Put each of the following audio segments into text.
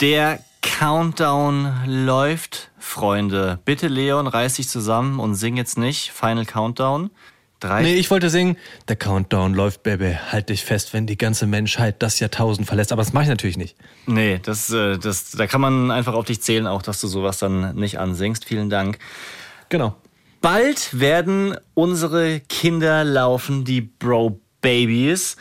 Der Countdown läuft, Freunde. Bitte, Leon, reiß dich zusammen und sing jetzt nicht Final Countdown. Drei. Nee, ich wollte singen, der Countdown läuft, Baby. Halt dich fest, wenn die ganze Menschheit das Jahrtausend verlässt. Aber das mache ich natürlich nicht. Nee, das, äh, das, da kann man einfach auf dich zählen, auch dass du sowas dann nicht ansingst. Vielen Dank. Genau. Bald werden unsere Kinder laufen, die Bro Babies.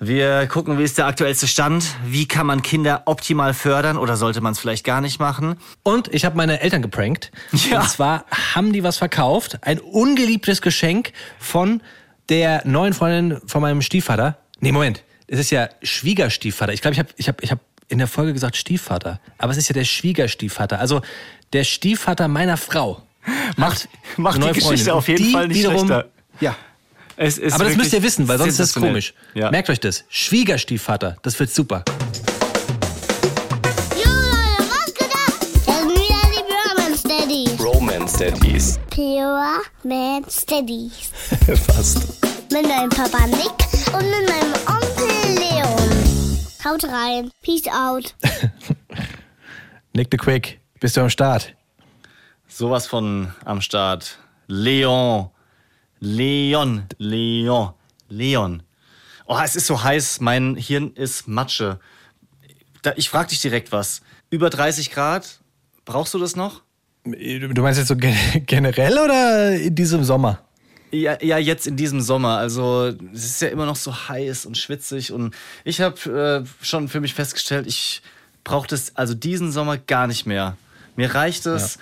Wir gucken, wie ist der aktuellste Stand? Wie kann man Kinder optimal fördern oder sollte man es vielleicht gar nicht machen? Und ich habe meine Eltern geprankt. Ja. Und zwar haben die was verkauft. Ein ungeliebtes Geschenk von der neuen Freundin von meinem Stiefvater. Nee, Moment. Es ist ja Schwiegerstiefvater. Ich glaube, ich habe ich hab, ich hab in der Folge gesagt Stiefvater. Aber es ist ja der Schwiegerstiefvater. Also der Stiefvater meiner Frau. Macht, macht die Geschichte Freundin. auf jeden die Fall nicht wiederum, schlechter. Ja, aber das müsst ihr wissen, weil sonst ist das komisch. Ja. Merkt euch das. Schwiegerstiefvater, das wird super. Romance Daddies. Pure Man Steadies. Fast. Mit meinem Papa Nick und mit meinem Onkel Leon. Haut rein. Peace out. Nick the Quick, bist du am Start? Sowas von am Start. Leon. Leon, Leon, Leon. Oh, es ist so heiß, mein Hirn ist Matsche. ich frag dich direkt was. Über 30 Grad, brauchst du das noch? Du meinst jetzt so generell oder in diesem Sommer? Ja, ja, jetzt in diesem Sommer. Also es ist ja immer noch so heiß und schwitzig und ich habe äh, schon für mich festgestellt, ich brauche das also diesen Sommer gar nicht mehr. Mir reicht es. Ja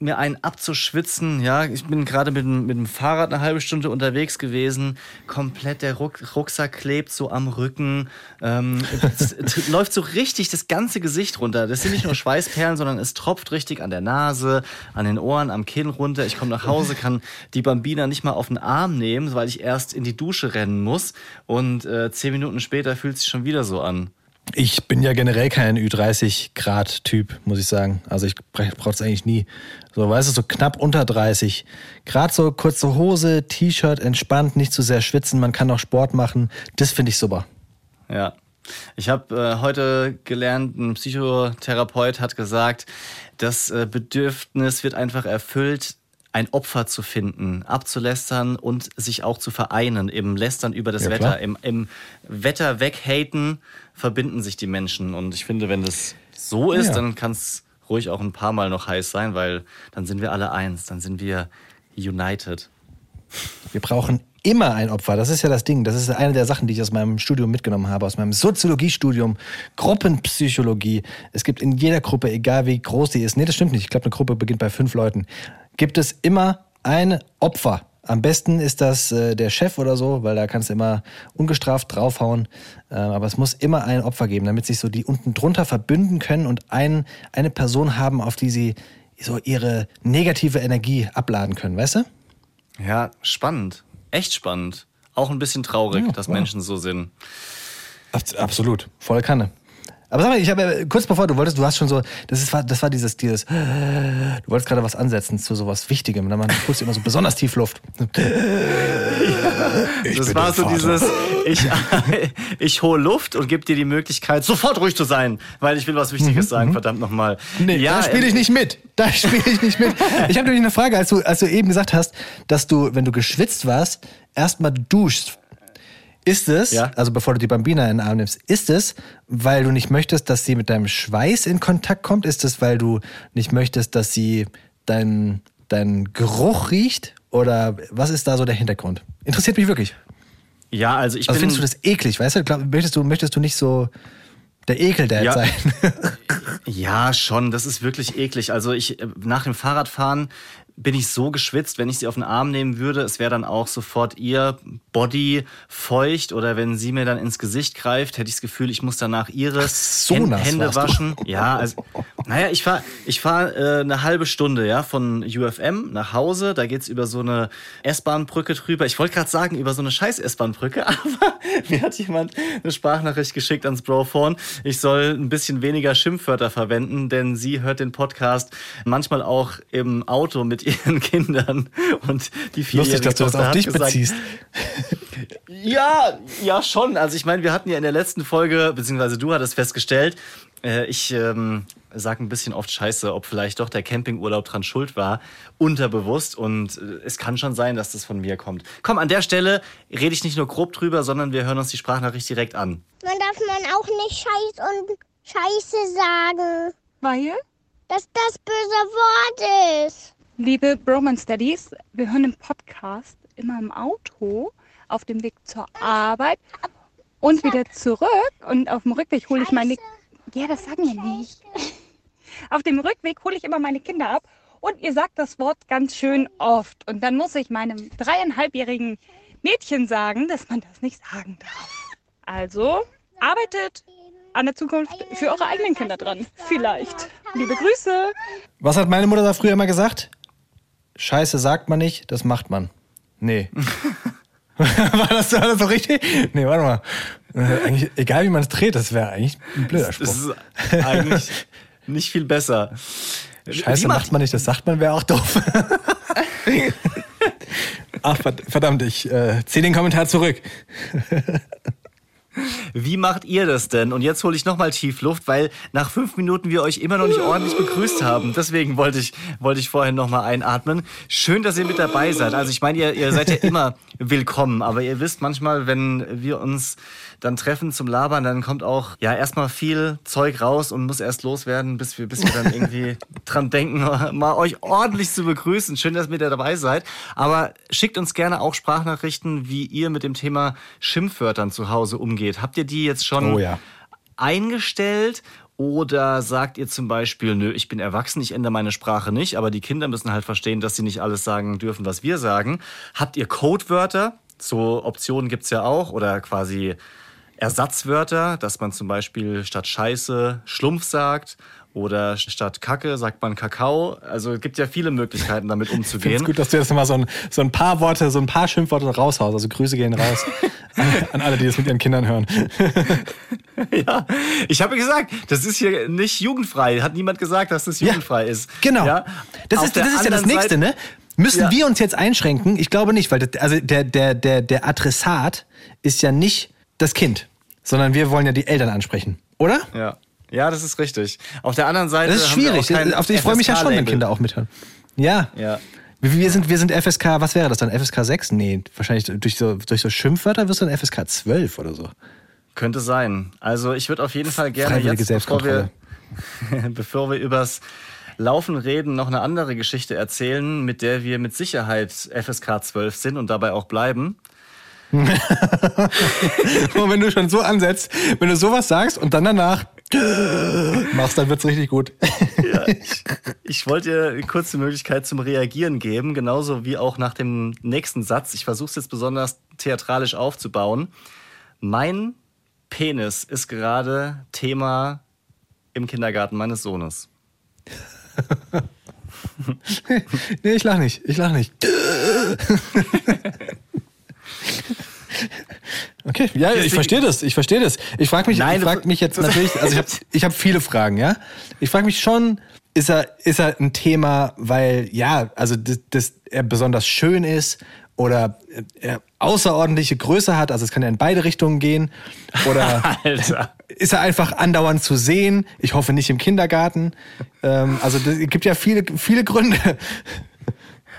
mir einen abzuschwitzen. Ja, ich bin gerade mit, mit dem Fahrrad eine halbe Stunde unterwegs gewesen. Komplett der Ruck, Rucksack klebt so am Rücken. Ähm, läuft so richtig das ganze Gesicht runter. Das sind nicht nur Schweißperlen, sondern es tropft richtig an der Nase, an den Ohren, am Kinn runter. Ich komme nach Hause, kann die Bambina nicht mal auf den Arm nehmen, weil ich erst in die Dusche rennen muss. Und äh, zehn Minuten später fühlt es sich schon wieder so an. Ich bin ja generell kein Ü30-Grad-Typ, muss ich sagen. Also ich brauche es eigentlich nie. So, weißt du, so knapp unter 30. Gerade so kurze Hose, T-Shirt, entspannt, nicht zu sehr schwitzen, man kann auch Sport machen. Das finde ich super. Ja. Ich habe äh, heute gelernt, ein Psychotherapeut hat gesagt, das äh, Bedürfnis wird einfach erfüllt, ein Opfer zu finden, abzulästern und sich auch zu vereinen. Im Lästern über das ja, Wetter, im, im Wetter weghaten, verbinden sich die Menschen. Und ich finde, wenn das so ist, ja. dann kann es ruhig auch ein paar Mal noch heiß sein, weil dann sind wir alle eins, dann sind wir united. Wir brauchen immer ein Opfer. Das ist ja das Ding. Das ist eine der Sachen, die ich aus meinem Studium mitgenommen habe, aus meinem Soziologiestudium, Gruppenpsychologie. Es gibt in jeder Gruppe, egal wie groß die ist, nee, das stimmt nicht. Ich glaube, eine Gruppe beginnt bei fünf Leuten. Gibt es immer ein Opfer. Am besten ist das äh, der Chef oder so, weil da kannst du immer ungestraft draufhauen. Äh, aber es muss immer ein Opfer geben, damit sich so die unten drunter verbünden können und ein, eine Person haben, auf die sie so ihre negative Energie abladen können, weißt du? Ja, spannend. Echt spannend. Auch ein bisschen traurig, ja, dass ja. Menschen so sind. Absolut. Volle Kanne. Aber sag mal, ich habe kurz bevor du wolltest, du hast schon so, das, ist, das war dieses, dieses, du wolltest gerade was ansetzen zu sowas Wichtigem. Und dann pustest du immer so besonders tief Luft. Ja, das war so Vater. dieses, ich, ich hole Luft und gebe dir die Möglichkeit, sofort ruhig zu sein, weil ich will was Wichtiges mhm, sagen, mhm. verdammt nochmal. Nee, ja, da spiele ich ähm, nicht mit. Da spiele ich nicht mit. Ich habe nämlich eine Frage, als du, als du eben gesagt hast, dass du, wenn du geschwitzt warst, erstmal duschst ist es, ja? also bevor du die Bambina in den Arm nimmst, ist es, weil du nicht möchtest, dass sie mit deinem Schweiß in Kontakt kommt? Ist es, weil du nicht möchtest, dass sie deinen dein Geruch riecht? Oder was ist da so der Hintergrund? Interessiert mich wirklich. Ja, also ich also findest du das eklig, weißt du? Glaub, möchtest du? Möchtest du nicht so der Ekel-Dad ja, sein? ja, schon. Das ist wirklich eklig. Also ich nach dem Fahrradfahren bin ich so geschwitzt, wenn ich sie auf den Arm nehmen würde, es wäre dann auch sofort ihr Body feucht oder wenn sie mir dann ins Gesicht greift, hätte ich das Gefühl, ich muss danach ihre so Hände waschen. Ja, also, naja, ich fahre ich fahr, äh, eine halbe Stunde ja, von UFM nach Hause, da geht's über so eine S-Bahn-Brücke drüber. Ich wollte gerade sagen, über so eine scheiß S-Bahn-Brücke, aber mir hat jemand eine Sprachnachricht geschickt ans Brophone. Ich soll ein bisschen weniger Schimpfwörter verwenden, denn sie hört den Podcast manchmal auch im Auto mit ihren Kindern und die Lustig, dass du das auf dich gesagt, beziehst. Ja, ja schon. Also ich meine, wir hatten ja in der letzten Folge, beziehungsweise du hattest festgestellt, äh, ich ähm, sage ein bisschen oft Scheiße, ob vielleicht doch der Campingurlaub dran schuld war, unterbewusst. Und äh, es kann schon sein, dass das von mir kommt. Komm, an der Stelle rede ich nicht nur grob drüber, sondern wir hören uns die Sprachnachricht direkt an. Man darf man auch nicht Scheiß und Scheiße sagen. Weil, Dass das böse Wort ist. liebe Bromance Studies, wir hören den Podcast immer im Auto auf dem Weg zur Arbeit und wieder zurück. Und auf dem Rückweg hole ich meine. Ja, das sagen wir nicht. Auf dem Rückweg hole ich immer meine Kinder ab und ihr sagt das Wort ganz schön oft. Und dann muss ich meinem dreieinhalbjährigen Mädchen sagen, dass man das nicht sagen darf. Also arbeitet an der Zukunft für eure eigenen Kinder dran. Vielleicht. Liebe Grüße. Was hat meine Mutter da früher immer gesagt? Scheiße sagt man nicht, das macht man. Nee. war, das, war das so richtig? Nee, warte mal. Äh, eigentlich, egal wie man es dreht, das wäre eigentlich ein blöder Spruch. Das ist eigentlich nicht viel besser. Scheiße Wie macht man nicht, das sagt man, wäre auch doof. Ach, verd- verdammt, ich äh, ziehe den Kommentar zurück. Wie macht ihr das denn? Und jetzt hole ich nochmal tief Luft, weil nach fünf Minuten wir euch immer noch nicht ordentlich begrüßt haben. Deswegen wollte ich, wollte ich vorhin nochmal einatmen. Schön, dass ihr mit dabei seid. Also ich meine, ihr, ihr seid ja immer willkommen, aber ihr wisst manchmal, wenn wir uns dann treffen zum Labern, dann kommt auch ja erstmal viel Zeug raus und muss erst loswerden, bis wir, bis wir dann irgendwie dran denken, mal euch ordentlich zu begrüßen. Schön, dass ihr dabei seid. Aber schickt uns gerne auch Sprachnachrichten, wie ihr mit dem Thema Schimpfwörtern zu Hause umgeht. Habt ihr die jetzt schon Oh ja. eingestellt? Oder sagt ihr zum Beispiel, nö, ich bin erwachsen, ich ändere meine Sprache nicht, aber die Kinder müssen halt verstehen, dass sie nicht alles sagen dürfen, was wir sagen. Habt ihr Codewörter? So Optionen gibt's ja auch. Oder quasi Ersatzwörter, dass man zum Beispiel statt Scheiße Schlumpf sagt. Oder statt Kacke sagt man Kakao. Also es gibt ja viele Möglichkeiten, damit finde es umzugehen. gut, dass du jetzt nochmal so ein, so ein paar Worte, so ein paar Schimpfworte raushaust. Also Grüße gehen raus an, alle, die das mit ihren Kindern hören. Ja, ich habe gesagt, das ist hier nicht jugendfrei. Hat niemand gesagt, dass das jugendfrei ist. Genau. Ja? Das, ist, das ist ja das Nächste, Seite- ne? Müssen Ja. wir uns jetzt einschränken? Ich glaube nicht, weil das, also der, der, der, der Adressat ist ja nicht das Kind, sondern wir wollen ja die Eltern ansprechen, oder? Ja. Ja, das ist richtig. Auf der anderen Seite. Das ist haben wir schwierig. Auf- Ich freue mich ja schon, wenn. Kinder auch mithören. Ja. Ja. Wir sind, wir sind FSK, was wäre das dann? FSK 6? Nee, wahrscheinlich durch so, durch so Schimpfwörter wirst du dann FSK 12 oder so. Könnte sein. Also ich würde auf jeden Fall gerne jetzt, bevor wir, bevor wir übers Laufen reden, noch eine andere Geschichte erzählen, mit der wir mit Sicherheit FSK 12 sind und dabei auch bleiben. Und wenn du schon so ansetzt, wenn du sowas sagst und dann danach machst, dann wird's richtig gut. Ja, ich, ich wollte dir eine kurze Möglichkeit zum Reagieren geben, genauso wie auch nach dem nächsten Satz. Ich versuche es jetzt besonders theatralisch aufzubauen. Mein Penis ist gerade Thema im Kindergarten meines Sohnes. nee, ich lach nicht. Ich lach nicht. Okay, ja, ich Deswegen- verstehe das. Ich verstehe das. Ich frage mich, Nein, ich frag mich jetzt natürlich, also ich habe ich hab viele Fragen, ja. Ich frage mich schon, ist er, ist er ein Thema, weil, ja, also das, das er besonders schön ist oder er außerordentliche Größe hat, also es kann ja in beide Richtungen gehen. Oder Alter. ist er einfach andauernd zu sehen? Ich hoffe nicht im Kindergarten. Ähm, also es gibt ja viele, viele Gründe.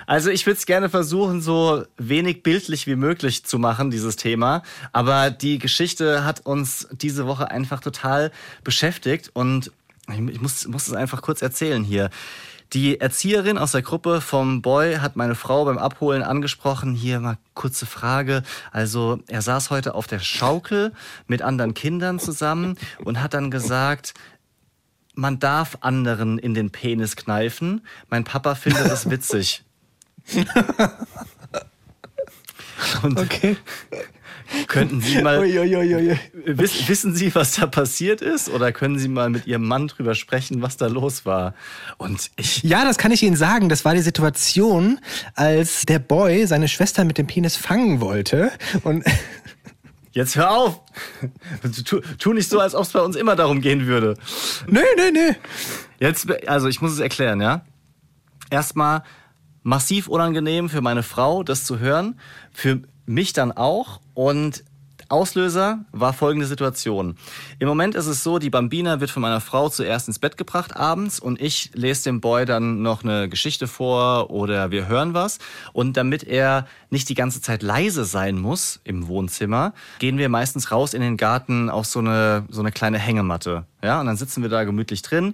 Also ich würde es gerne versuchen, so wenig bildlich wie möglich zu machen, dieses Thema. Aber die Geschichte hat uns diese Woche einfach total beschäftigt und ich muss, muss es einfach kurz erzählen hier. Die Erzieherin aus der Gruppe vom Boy hat meine Frau beim Abholen angesprochen. Hier mal kurze Frage. Also er saß heute auf der Schaukel mit anderen Kindern zusammen und hat dann gesagt, man darf anderen in den Penis kneifen. Mein Papa findet das witzig. Und Okay. könnten Sie mal Uiuiuiui. wiss, wissen Sie, was da passiert ist, oder können Sie mal mit Ihrem Mann drüber sprechen, was da los war? Und ich Ja, das kann ich Ihnen sagen. Das war die Situation, als der Boy seine Schwester mit dem Penis fangen wollte. Und jetzt hör auf, tu, tu nicht so, als ob es bei uns immer darum gehen würde. nö, nö, nö. Jetzt, also ich muss es erklären, ja. Erstmal massiv unangenehm für meine Frau, das zu hören, für mich dann auch. Und Auslöser war folgende Situation. Im Moment ist es so, die Bambina wird von meiner Frau zuerst ins Bett gebracht abends und ich lese dem Boy dann noch eine Geschichte vor oder wir hören was. Und damit er nicht die ganze Zeit leise sein muss im Wohnzimmer, gehen wir meistens raus in den Garten auf so eine, so eine kleine Hängematte. Ja, und dann sitzen wir da gemütlich drin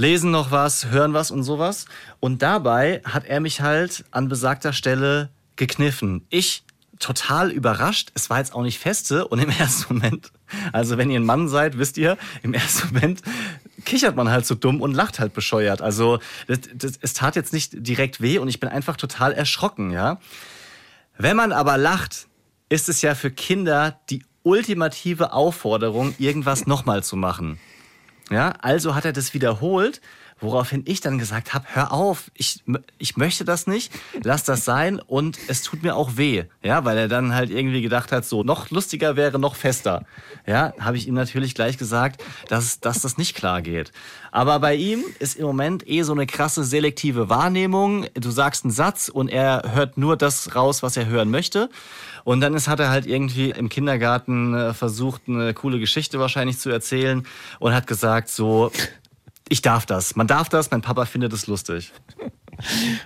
lesen noch was, hören was und sowas. Und dabei hat er mich halt an besagter Stelle gekniffen. Ich total überrascht. Es war jetzt auch nicht feste und im ersten Moment, also wenn ihr ein Mann seid, wisst ihr, im ersten Moment kichert man halt so dumm und lacht halt bescheuert. Also das, das, es tat jetzt nicht direkt weh und ich bin einfach total erschrocken, ja. Wenn man aber lacht, ist es ja für Kinder die ultimative Aufforderung, irgendwas nochmal zu machen. Ja, also hat er das wiederholt Woraufhin ich dann gesagt habe, hör auf, ich, ich möchte das nicht, lass das sein und es tut mir auch weh. Ja, weil er dann halt irgendwie gedacht hat, so noch lustiger wäre, noch fester. Ja, habe ich ihm natürlich gleich gesagt, dass, dass das nicht klar geht. Aber bei ihm ist im Moment eh so eine krasse selektive Wahrnehmung. Du sagst einen Satz und er hört nur das raus, was er hören möchte. Und dann ist, hat er halt irgendwie im Kindergarten äh, versucht, eine coole Geschichte wahrscheinlich zu erzählen und hat gesagt so, ich darf das. Man darf das, mein Papa findet es lustig.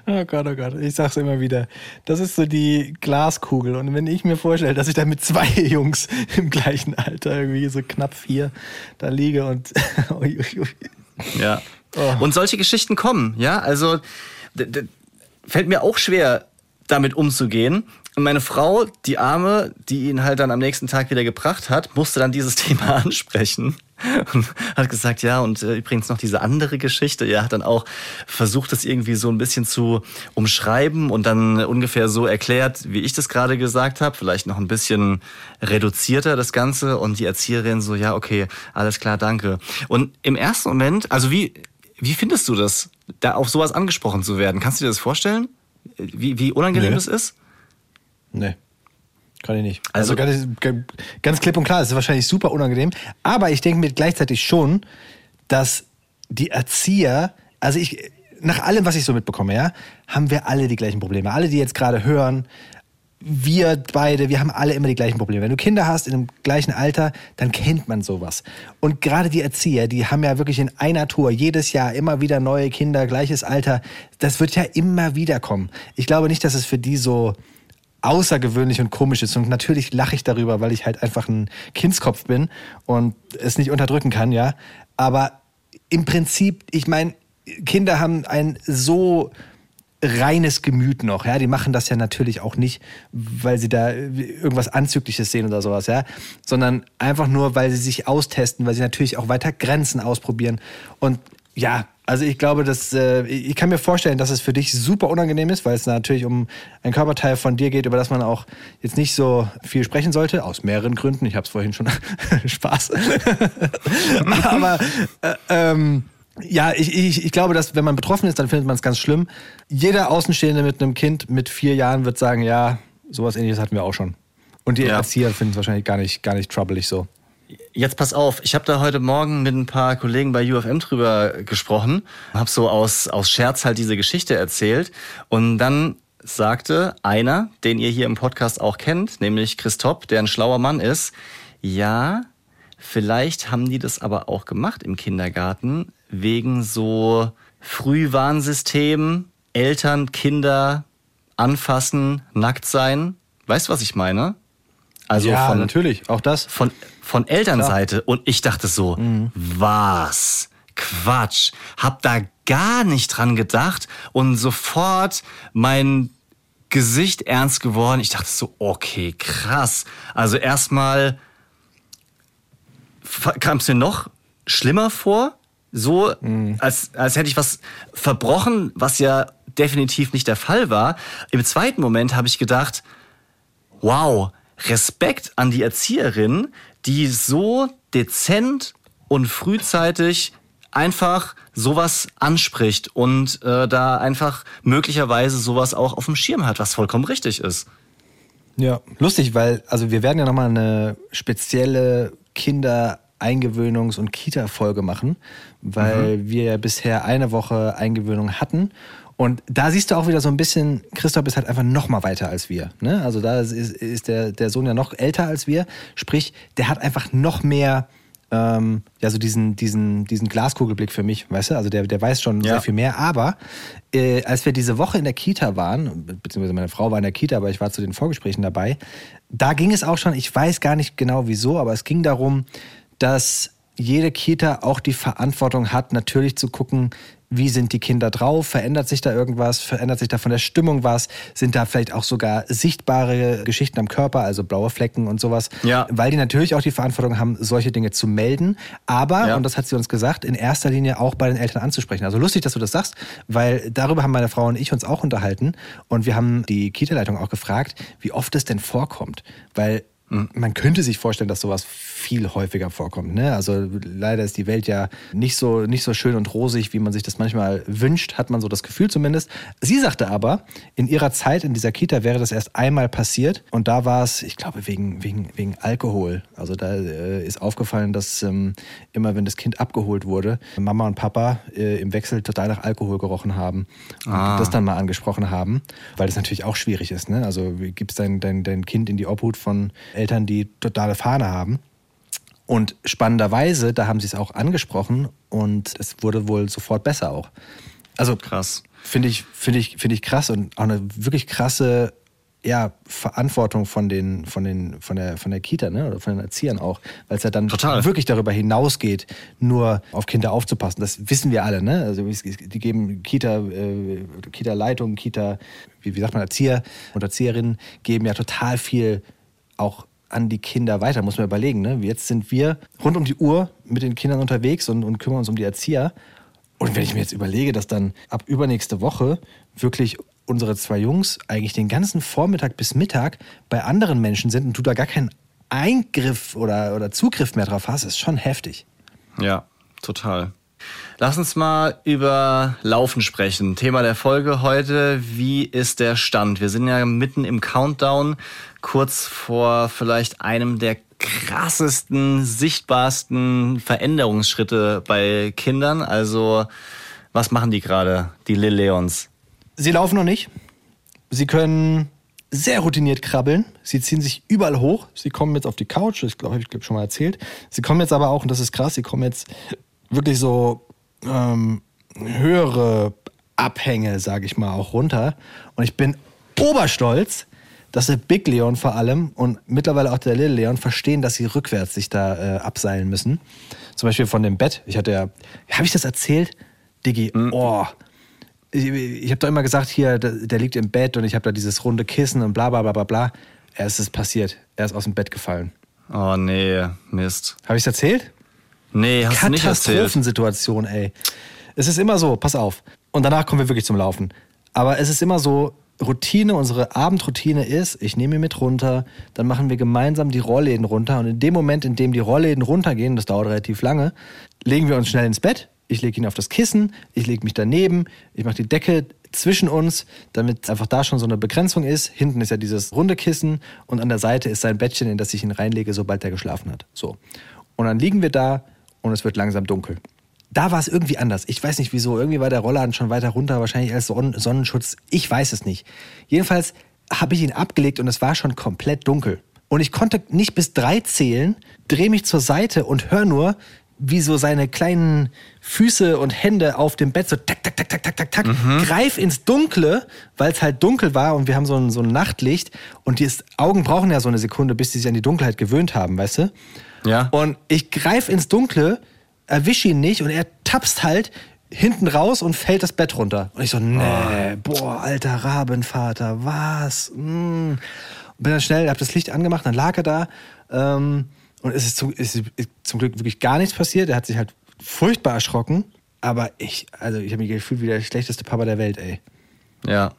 Oh Gott, oh Gott, ich sag's immer wieder. Das ist so die Glaskugel. Und wenn ich mir vorstelle, dass ich da mit zwei Jungs im gleichen Alter, irgendwie so knapp vier, da liege und. ja. Oh. Und solche Geschichten kommen, ja. Also fällt mir auch schwer, damit umzugehen. Und meine Frau, die Arme, die ihn halt dann am nächsten Tag wieder gebracht hat, musste dann dieses Thema ansprechen und hat gesagt, ja, und äh, übrigens noch diese andere Geschichte. Er hat dann auch versucht, das irgendwie so ein bisschen zu umschreiben und dann ungefähr so erklärt, wie ich das gerade gesagt habe, vielleicht noch ein bisschen reduzierter das Ganze und die Erzieherin so, ja, okay, alles klar, danke. Und im ersten Moment, also wie, wie findest du das, da auf sowas angesprochen zu werden? Kannst du dir das vorstellen? Wie, wie unangenehm nee. das ist? Nee. Kann ich nicht. Also, also ganz, ganz klipp und klar, es ist wahrscheinlich super unangenehm. Aber ich denke mir gleichzeitig schon, dass die Erzieher, also ich, nach allem, was ich so mitbekomme, ja, haben wir alle die gleichen Probleme. Alle, die jetzt gerade hören, wir beide, wir haben alle immer die gleichen Probleme. Wenn du Kinder hast in dem gleichen Alter, dann kennt man sowas. Und gerade die Erzieher, die haben ja wirklich in einer Tour jedes Jahr immer wieder neue Kinder, gleiches Alter. Das wird ja immer wieder kommen. Ich glaube nicht, dass es für die so außergewöhnlich und komisch ist. Und natürlich lache ich darüber, weil ich halt einfach ein Kindskopf bin und es nicht unterdrücken kann, ja. Aber im Prinzip, ich meine, Kinder haben ein so reines Gemüt noch, ja. Die machen das ja natürlich auch nicht, weil sie da irgendwas Anzügliches sehen oder sowas, ja. Sondern einfach nur, weil sie sich austesten, weil sie natürlich auch weiter Grenzen ausprobieren. Und ja, also ich glaube, dass äh, ich kann mir vorstellen, dass es für dich super unangenehm ist, weil es natürlich um ein Körperteil von dir geht, über das man auch jetzt nicht so viel sprechen sollte, aus mehreren Gründen. Ich habe es vorhin schon Spaß. Aber äh, ähm, ja, ich, ich, ich glaube, dass wenn man betroffen ist, dann findet man es ganz schlimm. Jeder Außenstehende mit einem Kind mit vier Jahren wird sagen, ja, sowas ähnliches hatten wir auch schon. Und die ja. Erzieher finden es wahrscheinlich gar nicht, gar nicht troubelig so. Jetzt pass auf, ich habe da heute Morgen mit ein paar Kollegen bei UFM drüber gesprochen, habe so aus, aus Scherz halt diese Geschichte erzählt und dann sagte einer, den ihr hier im Podcast auch kennt, nämlich Christoph, der ein schlauer Mann ist, ja, vielleicht haben die das aber auch gemacht im Kindergarten wegen so Frühwarnsystem, Eltern, Kinder anfassen, nackt sein. Weißt du, was ich meine? Also ja, von, natürlich, auch das. Von, von Elternseite. Klar. Und ich dachte so, mhm. was? Quatsch. Hab da gar nicht dran gedacht und sofort mein Gesicht ernst geworden. Ich dachte so, okay, krass. Also erstmal kam es mir noch schlimmer vor, so mhm. als, als hätte ich was verbrochen, was ja definitiv nicht der Fall war. Im zweiten Moment habe ich gedacht, wow, Respekt an die Erzieherin, die so dezent und frühzeitig einfach sowas anspricht und äh, da einfach möglicherweise sowas auch auf dem Schirm hat, was vollkommen richtig ist. Ja, lustig, weil also wir werden ja nochmal eine spezielle Kinder Eingewöhnungs- und Kita-Folge machen, weil Mhm. wir ja bisher eine Woche Eingewöhnung hatten. Und da siehst du auch wieder so ein bisschen, Christoph ist halt einfach noch mal weiter als wir. Ne? Also da ist, ist der, der Sohn ja noch älter als wir. Sprich, der hat einfach noch mehr, ähm, ja, so diesen, diesen, diesen Glaskugelblick für mich, weißt du? Also der, der weiß schon Ja. sehr viel mehr. Aber äh, als wir diese Woche in der Kita waren, be- beziehungsweise meine Frau war in der Kita, aber ich war zu den Vorgesprächen dabei, da ging es auch schon, ich weiß gar nicht genau wieso, aber es ging darum, dass jede Kita auch die Verantwortung hat, natürlich zu gucken, wie sind die Kinder drauf, verändert sich da irgendwas, verändert sich da von der Stimmung was, sind da vielleicht auch sogar sichtbare Geschichten am Körper, also blaue Flecken und sowas, Ja. weil die natürlich auch die Verantwortung haben, solche Dinge zu melden, aber, Ja. und das hat sie uns gesagt, in erster Linie auch bei den Eltern anzusprechen. Also lustig, dass du das sagst, weil darüber haben meine Frau und ich uns auch unterhalten. Und wir haben die Kita-Leitung auch gefragt, wie oft es denn vorkommt, weil man könnte sich vorstellen, dass sowas viel häufiger vorkommt. Ne? Also leider ist die Welt ja nicht so, nicht so schön und rosig, wie man sich das manchmal wünscht, hat man so das Gefühl zumindest. Sie sagte aber, in ihrer Zeit in dieser Kita wäre das erst einmal passiert und da war es, ich glaube, wegen, wegen, wegen Alkohol. Also da äh, ist aufgefallen, dass ähm, immer, wenn das Kind abgeholt wurde, Mama und Papa äh, im Wechsel total nach Alkohol gerochen haben und das dann mal angesprochen haben, weil das natürlich auch schwierig ist. Ne? Also gibst dein, dein, dein Kind in die Obhut von Eltern, die totale Fahne haben. Und spannenderweise, da haben sie es auch angesprochen und es wurde wohl sofort besser auch. Also Krass. finde ich, finde ich, finde ich krass und auch eine wirklich krasse ja, Verantwortung von den, von den, von der, von der Kita, ne? Oder von den Erziehern auch, weil es ja dann Total. wirklich darüber hinausgeht, nur auf Kinder aufzupassen. Das wissen wir alle, ne? Also die geben Kita, äh, Kita-Leitung, Kita, wie, wie sagt man, Erzieher und Erzieherinnen geben ja total viel auch an die Kinder weiter, muss man überlegen. Ne? Jetzt sind wir rund um die Uhr mit den Kindern unterwegs und, und kümmern uns um die Erzieher. Und wenn ich mir jetzt überlege, dass dann ab übernächste Woche wirklich unsere zwei Jungs eigentlich den ganzen Vormittag bis Mittag bei anderen Menschen sind und du da gar keinen Eingriff oder, oder Zugriff mehr drauf hast, ist schon heftig. Ja, total. Lass uns mal über Laufen sprechen. Thema der Folge heute, wie ist der Stand? Wir sind ja mitten im Countdown, kurz vor vielleicht einem der krassesten, sichtbarsten Veränderungsschritte bei Kindern. Also, was machen die gerade, die Lil Leons? Sie laufen noch nicht. Sie können sehr routiniert krabbeln. Sie ziehen sich überall hoch. Sie kommen jetzt auf die Couch. Das glaube ich, glaub, schon mal erzählt. Sie kommen jetzt aber auch, und das ist krass, sie kommen jetzt wirklich so ähm, höhere Abhänge, sage ich mal, auch runter. Und ich bin oberstolz, dass der Big Leon vor allem und mittlerweile auch der Little Leon verstehen, dass sie rückwärts sich da äh, abseilen müssen. Zum Beispiel von dem Bett. Ich hatte ja, habe ich das erzählt? Diggi, oh, ich, ich habe doch immer gesagt, hier, der, der liegt im Bett und ich habe da dieses runde Kissen und bla bla bla bla bla. Er ist es passiert. Er ist aus dem Bett gefallen. Oh nee, Mist. Habe ich es erzählt? Nee, hast du nicht erzählt. Katastrophensituation, ey. Es ist immer so, pass auf. Und danach kommen wir wirklich zum Laufen. Aber es ist immer so, Routine, unsere Abendroutine ist, ich nehme ihn mit runter, dann machen wir gemeinsam die Rollläden runter und in dem Moment, in dem die Rollläden runtergehen, das dauert relativ lange, legen wir uns schnell ins Bett, ich lege ihn auf das Kissen, ich lege mich daneben, ich mache die Decke zwischen uns, damit einfach da schon so eine Begrenzung ist. Hinten ist ja dieses runde Kissen und an der Seite ist sein Bettchen, in das ich ihn reinlege, sobald er geschlafen hat. So. Und dann liegen wir da und es wird langsam dunkel. Da war es irgendwie anders. Ich weiß nicht wieso. Irgendwie war der Rollladen schon weiter runter, wahrscheinlich als Sonnen Sonnenschutz. Ich weiß es nicht. Jedenfalls habe ich ihn abgelegt und es war schon komplett dunkel. Und ich konnte nicht bis drei zählen, drehe mich zur Seite und höre nur, wie so seine kleinen Füße und Hände auf dem Bett so tak, tak, tak, tak, tak, tak, tak, greif ins Dunkle, weil es halt dunkel war und wir haben so ein, so ein Nachtlicht und die Augen brauchen ja so eine Sekunde, bis sie sich an die Dunkelheit gewöhnt haben, weißt du? Ja. Und ich greife ins Dunkle, erwische ihn nicht und er tapst halt hinten raus und fällt das Bett runter. Und ich so, nee, boah, alter Rabenvater, was? Mm. Und bin dann schnell, hab das Licht angemacht, dann lag er da. Ähm, und es ist, zu, es ist zum Glück wirklich gar nichts passiert. Er hat sich halt furchtbar erschrocken. Aber ich, also ich habe mich gefühlt wie der schlechteste Papa der Welt, ey. Ja.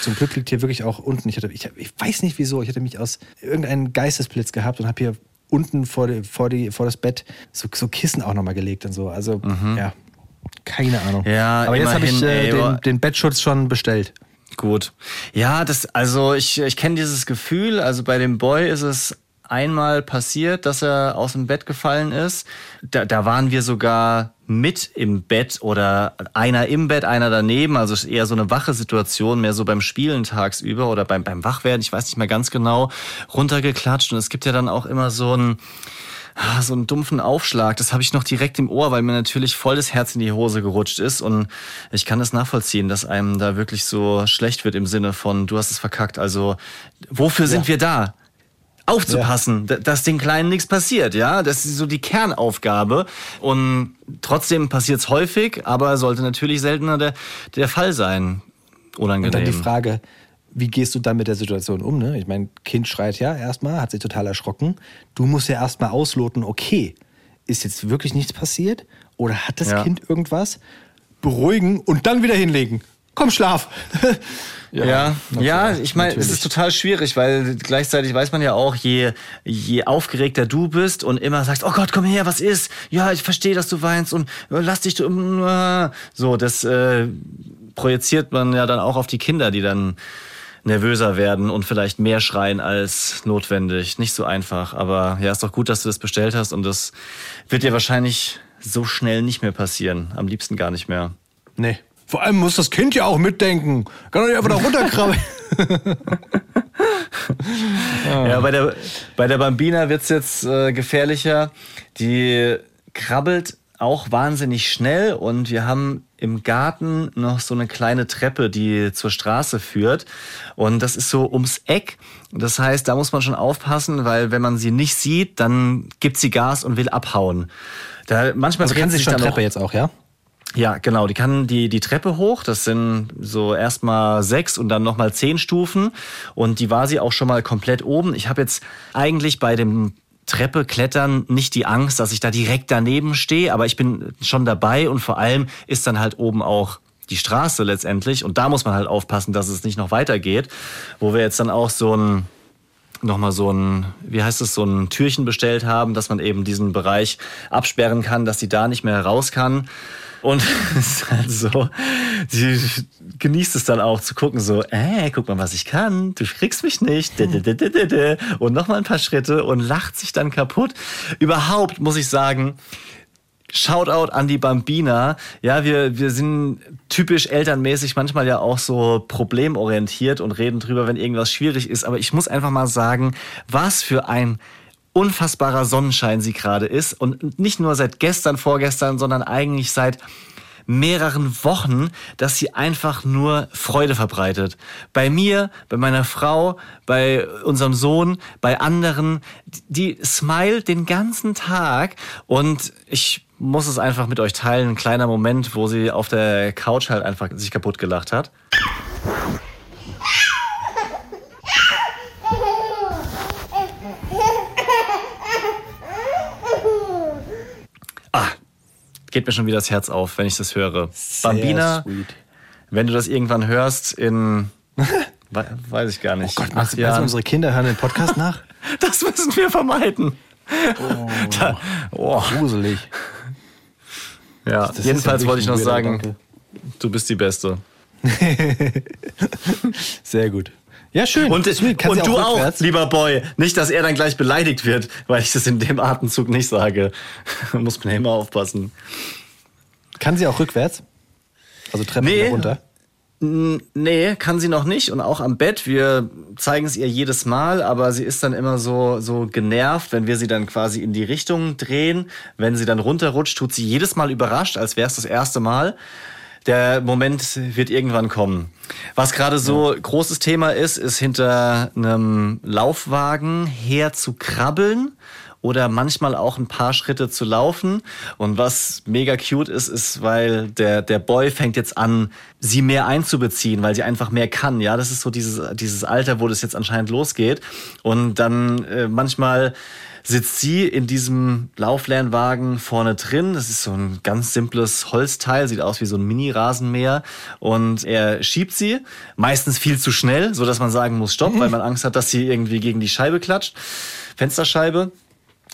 Zum Glück liegt hier wirklich auch unten. Ich, hatte, ich, ich weiß nicht wieso. Ich hatte mich aus irgendeinem Geistesblitz gehabt und habe hier unten vor, die, vor, die, vor das Bett so, so Kissen auch nochmal gelegt und so. Also, ja, keine Ahnung. Mhm. Ja, Aber jetzt habe ich äh, ey, den, den Bettschutz schon bestellt. Gut. Ja, das, also ich, ich kenne dieses Gefühl. Also bei dem Boy ist es einmal passiert, dass er aus dem Bett gefallen ist. Da, da waren wir sogar mit im Bett oder einer im Bett, einer daneben. Also eher so eine wache Situation, mehr so beim Spielen tagsüber oder beim, beim Wachwerden, ich weiß nicht mehr ganz genau, runtergeklatscht. Und es gibt ja dann auch immer so ein ah, so einen dumpfen Aufschlag. Das habe ich noch direkt im Ohr, weil mir natürlich voll das Herz in die Hose gerutscht ist. Und ich kann das nachvollziehen, dass einem da wirklich so schlecht wird im Sinne von, du hast es verkackt. Also wofür sind Ja. wir da? Aufzupassen, d- dass den Kleinen nichts passiert, ja. Das ist so die Kernaufgabe. Und trotzdem passiert es häufig, aber sollte natürlich seltener der, der Fall sein. Unangenehm. Und dann die Frage, wie gehst du dann mit der Situation um? Ne? Ich meine, Kind schreit ja erstmal, hat sich total erschrocken. Du musst ja erstmal ausloten, okay, ist jetzt wirklich nichts passiert? Oder hat das Ja. Kind irgendwas? Beruhigen und dann wieder hinlegen. Komm, schlaf. Ja, ja, natürlich, ich meine, es ist total schwierig, weil gleichzeitig weiß man ja auch, je, je aufgeregter du bist und immer sagst, oh Gott, komm her, was ist? Ja, ich verstehe, dass du weinst und äh, lass dich du, äh, so, das äh, projiziert man ja dann auch auf die Kinder, die dann nervöser werden und vielleicht mehr schreien als notwendig. Nicht so einfach, aber ja, ist doch gut, dass du das bestellt hast und das wird dir wahrscheinlich so schnell nicht mehr passieren. Am liebsten gar nicht mehr. nee. Vor allem muss das Kind ja auch mitdenken. Kann doch nicht einfach da runterkrabbeln. Ja, bei der, bei der Bambina wird's jetzt äh, gefährlicher. Die krabbelt auch wahnsinnig schnell und wir haben im Garten noch so eine kleine Treppe, die zur Straße führt. Und das ist so ums Eck. Das heißt, da muss man schon aufpassen, weil wenn man sie nicht sieht, dann gibt sie Gas und will abhauen. Da, manchmal Also kann sie sich schon dann Treppe jetzt auch, ja? Ja, genau. Die kann die, die Treppe hoch. Das sind so erstmal sechs und dann nochmal zehn Stufen. Und die war sie auch schon mal komplett oben. Ich habe jetzt eigentlich bei dem Treppe klettern nicht die Angst, dass ich da direkt daneben stehe, aber ich bin schon dabei und vor allem ist dann halt oben auch die Straße letztendlich und da muss man halt aufpassen, dass es nicht noch weitergeht, wo wir jetzt dann auch so ein nochmal so ein, wie heißt es, so ein Türchen bestellt haben, dass man eben diesen Bereich absperren kann, dass sie da nicht mehr raus kann. Und es ist halt so, sie genießt es dann auch zu gucken, so, äh, guck mal, was ich kann, du kriegst mich nicht, und nochmal ein paar Schritte und lacht sich dann kaputt. Überhaupt muss ich sagen, Shoutout an die Bambina. Ja, wir, wir sind typisch elternmäßig manchmal ja auch so problemorientiert und reden drüber, wenn irgendwas schwierig ist. Aber ich muss einfach mal sagen, was für ein unfassbarer Sonnenschein sie gerade ist. Und nicht nur seit gestern, vorgestern, sondern eigentlich seit mehreren Wochen, dass sie einfach nur Freude verbreitet. Bei mir, bei meiner Frau, bei unserem Sohn, bei anderen, die smilet den ganzen Tag und ich muss es einfach mit euch teilen, ein kleiner Moment, wo sie auf der Couch halt einfach sich kaputt gelacht hat. Ah, geht mir schon wieder das Herz auf, wenn ich das höre. Bambina, sweet. wenn du das irgendwann hörst in, we- weiß ich gar nicht, Gott, acht meinst du, unsere Kinder hören den Podcast nach? das müssen wir vermeiden. Da, oh, Gruselig. ja, Das jedenfalls wollte ich noch sagen, weirder du bist die Beste. Sehr gut. Ja, schön. Und, sie und du auch, rückwärts? lieber Boy. Nicht, dass er dann gleich beleidigt wird, weil ich das in dem Atemzug nicht sage. Muss man ja immer aufpassen. Kann sie auch rückwärts? Also Treppen Nee. runter? Nee, kann sie noch nicht. Und auch am Bett. Wir zeigen es ihr jedes Mal, aber sie ist dann immer so, so genervt, wenn wir sie dann quasi in die Richtung drehen. Wenn sie dann runterrutscht, tut sie jedes Mal überrascht, als wäre es das erste Mal. Der Moment wird irgendwann kommen. Was gerade so großes Thema ist, ist hinter einem Laufwagen her zu krabbeln oder manchmal auch ein paar Schritte zu laufen. Und was mega cute ist, ist, weil der, der Boy fängt jetzt an, sie mehr einzubeziehen, weil sie einfach mehr kann. Ja, das ist so dieses, dieses Alter, wo das jetzt anscheinend losgeht. Und dann äh, manchmal sitzt sie in diesem Lauflernwagen vorne drin. Das ist so ein ganz simples Holzteil, sieht aus wie so ein Mini-Rasenmäher. Und er schiebt sie, meistens viel zu schnell, so dass man sagen muss, stopp, weil man Angst hat, dass sie irgendwie gegen die Scheibe klatscht. Fensterscheibe.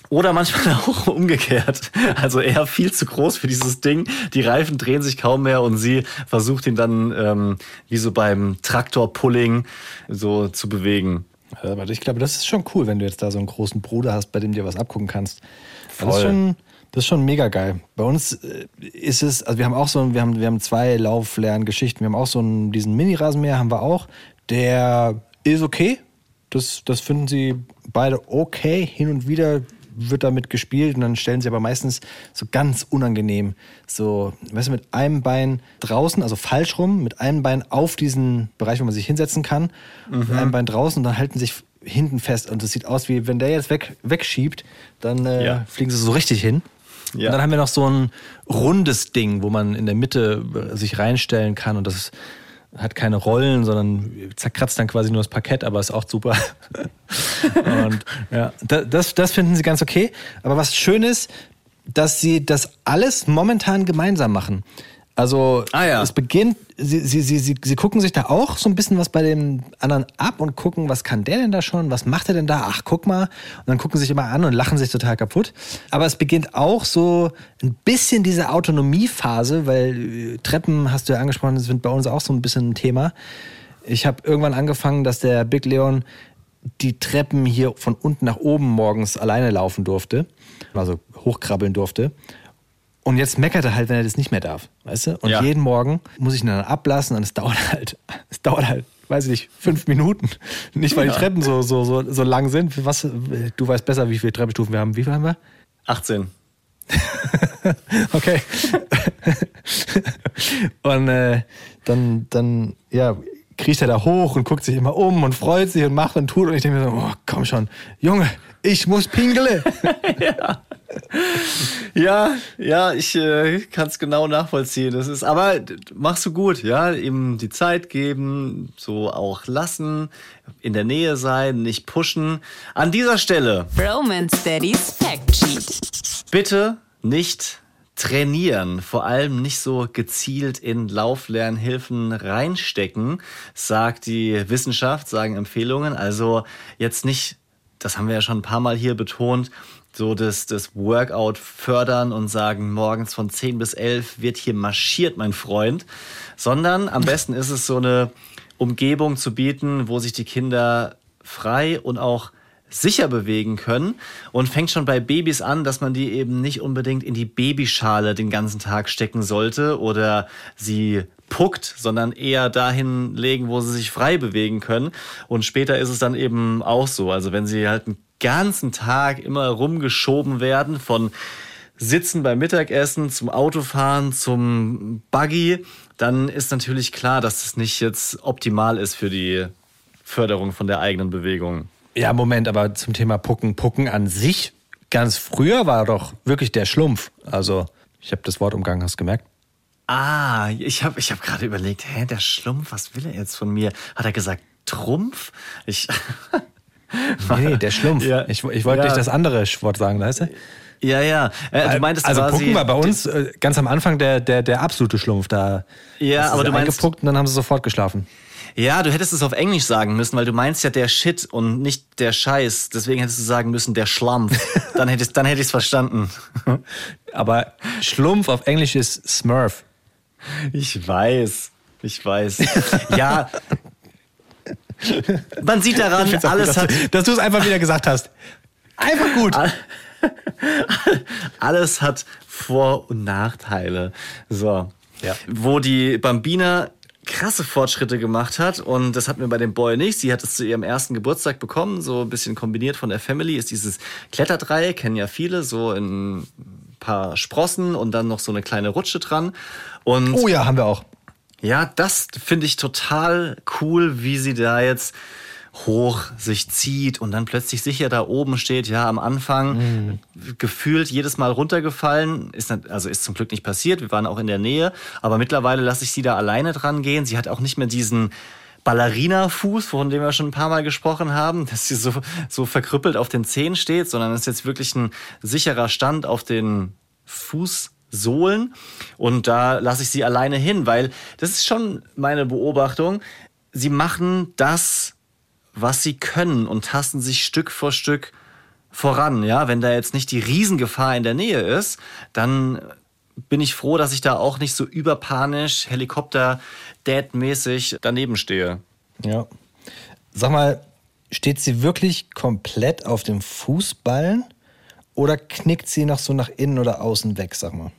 Oder manchmal auch umgekehrt. Also er viel zu groß für dieses Ding. Die Reifen drehen sich kaum mehr und sie versucht ihn dann ähm, wie so beim Traktor-Pulling so zu bewegen. Aber ich glaube, das ist schon cool, wenn du jetzt da so einen großen Bruder hast, bei dem dir was abgucken kannst. Das ist Voll. schon, das ist schon mega geil. Bei uns äh, ist es, also wir haben auch so, wir haben, wir haben zwei Lauflerngeschichten. Wir haben auch so einen, diesen Mini-Rasenmäher haben wir auch. Der ist okay. Das, das finden sie beide okay. Hin und wieder wird damit gespielt und dann stellen sie aber meistens so ganz unangenehm, so, weißt du, mit einem Bein draußen, also falsch rum, mit einem Bein auf diesen Bereich, wo man sich hinsetzen kann, mit einem Bein draußen und dann halten sich hinten fest und es sieht aus wie, wenn der jetzt weg, wegschiebt, dann äh, Ja. fliegen sie so richtig hin. Ja. Und dann haben wir noch so ein rundes Ding, wo man in der Mitte äh, sich reinstellen kann und das hat keine Rollen, sondern zerkratzt dann quasi nur das Parkett, aber ist auch super. und ja, da- das, das finden sie ganz okay. Aber was schön ist, dass sie das alles momentan gemeinsam machen. Also Ah, ja. es beginnt, sie, sie, sie, sie, sie gucken sich da auch so ein bisschen was bei dem anderen ab und gucken, was kann der denn da schon, was macht er denn da, ach guck mal. Und dann gucken sie sich immer an und lachen sich total kaputt. Aber es beginnt auch so ein bisschen diese Autonomiephase, weil äh, Treppen, hast du ja angesprochen, sind bei uns auch so ein bisschen ein Thema. Ich habe irgendwann angefangen, dass der Big Leon die Treppen hier von unten nach oben morgens alleine laufen durfte, also hochkrabbeln durfte. Und jetzt meckert er halt, wenn er das nicht mehr darf, weißt du? Und Ja. jeden Morgen muss ich ihn dann ablassen und es dauert halt, es dauert halt, weiß ich nicht, fünf Minuten. Nicht, weil die Treppen so, so, so, so lang sind. Was, du weißt besser, wie viele Treppenstufen wir haben. Wie viel haben wir? 18. Okay. und äh, dann, dann, ja, kriecht er da hoch und guckt sich immer um und freut sich und macht und tut. Und ich denke mir so, oh, komm schon, Junge, ich muss pingele. Ja, ja, ich äh, kann es genau nachvollziehen. Das ist, aber machst du gut, ja, ihm die Zeit geben, so auch lassen, in der Nähe sein, nicht pushen. An dieser Stelle Romance Daddy's Fact Sheet. bitte nicht trainieren, vor allem nicht so gezielt in Lauflernhilfen reinstecken, sagt die Wissenschaft, sagen Empfehlungen. Also jetzt nicht, das haben wir ja schon ein paar Mal hier betont, so das, das Workout fördern und sagen, morgens von 10 bis 11 wird hier marschiert, mein Freund, sondern am besten ist es so eine Umgebung zu bieten, wo sich die Kinder frei und auch sicher bewegen können. Und fängt schon bei Babys an, dass man die eben nicht unbedingt in die Babyschale den ganzen Tag stecken sollte oder sie puckt, sondern eher dahin legen, wo sie sich frei bewegen können. Und später ist es dann eben auch so. Also wenn sie halt einen ganzen Tag immer rumgeschoben werden von Sitzen beim Mittagessen, zum Autofahren, zum Buggy, dann ist natürlich klar, dass das nicht jetzt optimal ist für die Förderung von der eigenen Bewegung. Ja, Moment, aber zum Thema Pucken. Pucken an sich, ganz früher war doch wirklich der Schlumpf. Also, ich habe das Wort umgangen, hast gemerkt? Ah, ich habe ich hab gerade überlegt, hä, der Schlumpf, was will er jetzt von mir? Hat er gesagt Trumpf? Ich. Nee, der Schlumpf. Ja. Ich, ich wollte Ja. nicht das andere Wort sagen, weißt du? ja, ja. Äh, du meintest also. Pucken war bei uns äh, ganz am Anfang der, der, der absolute Schlumpf. Da Ja, aber du meinst- eingepuckt und dann haben sie sofort geschlafen. Ja, du hättest es auf Englisch sagen müssen, weil du meinst ja der Shit und nicht der Scheiß. Deswegen hättest du sagen müssen der Schlampf. hättest, dann hätte ich es verstanden. Aber Schlumpf auf Englisch ist Smurf. Ich weiß. Ich weiß. ja. Man sieht daran, alles gut, hat. dass, du- dass du es einfach wieder gesagt hast. Einfach gut. Alles hat Vor- und Nachteile. So. Ja. Wo die Bambina krasse Fortschritte gemacht hat und das hatten wir bei dem Boy nicht. Sie hat es zu ihrem ersten Geburtstag bekommen, so ein bisschen kombiniert von der Family, ist dieses Kletterdreieck, kennen ja viele, so in paar Sprossen und dann noch so eine kleine Rutsche dran. Und Oh ja, haben wir auch. ja, das finde ich total cool, wie sie da jetzt hoch sich zieht und dann plötzlich sicher da oben steht. Ja, am Anfang gefühlt jedes Mal runtergefallen. Ist, also ist zum Glück nicht passiert. Wir waren auch in der Nähe. Aber mittlerweile lasse ich sie da alleine dran gehen. Sie hat auch nicht mehr diesen Ballerina-Fuß, von dem wir schon ein paar Mal gesprochen haben, dass sie so, so verkrüppelt auf den Zehen steht, sondern es ist jetzt wirklich ein sicherer Stand auf den Fußsohlen. Und da lasse ich sie alleine hin, weil das ist schon meine Beobachtung. Sie machen das, was sie können und tasten sich Stück für Stück voran. Ja, wenn da jetzt nicht die Riesengefahr in der Nähe ist, dann bin ich froh, dass ich da auch nicht so überpanisch, Helikopter-Dad-mäßig daneben stehe. Ja. Sag mal, steht sie wirklich komplett auf dem Fußballen oder knickt sie noch so nach innen oder außen weg, sag mal?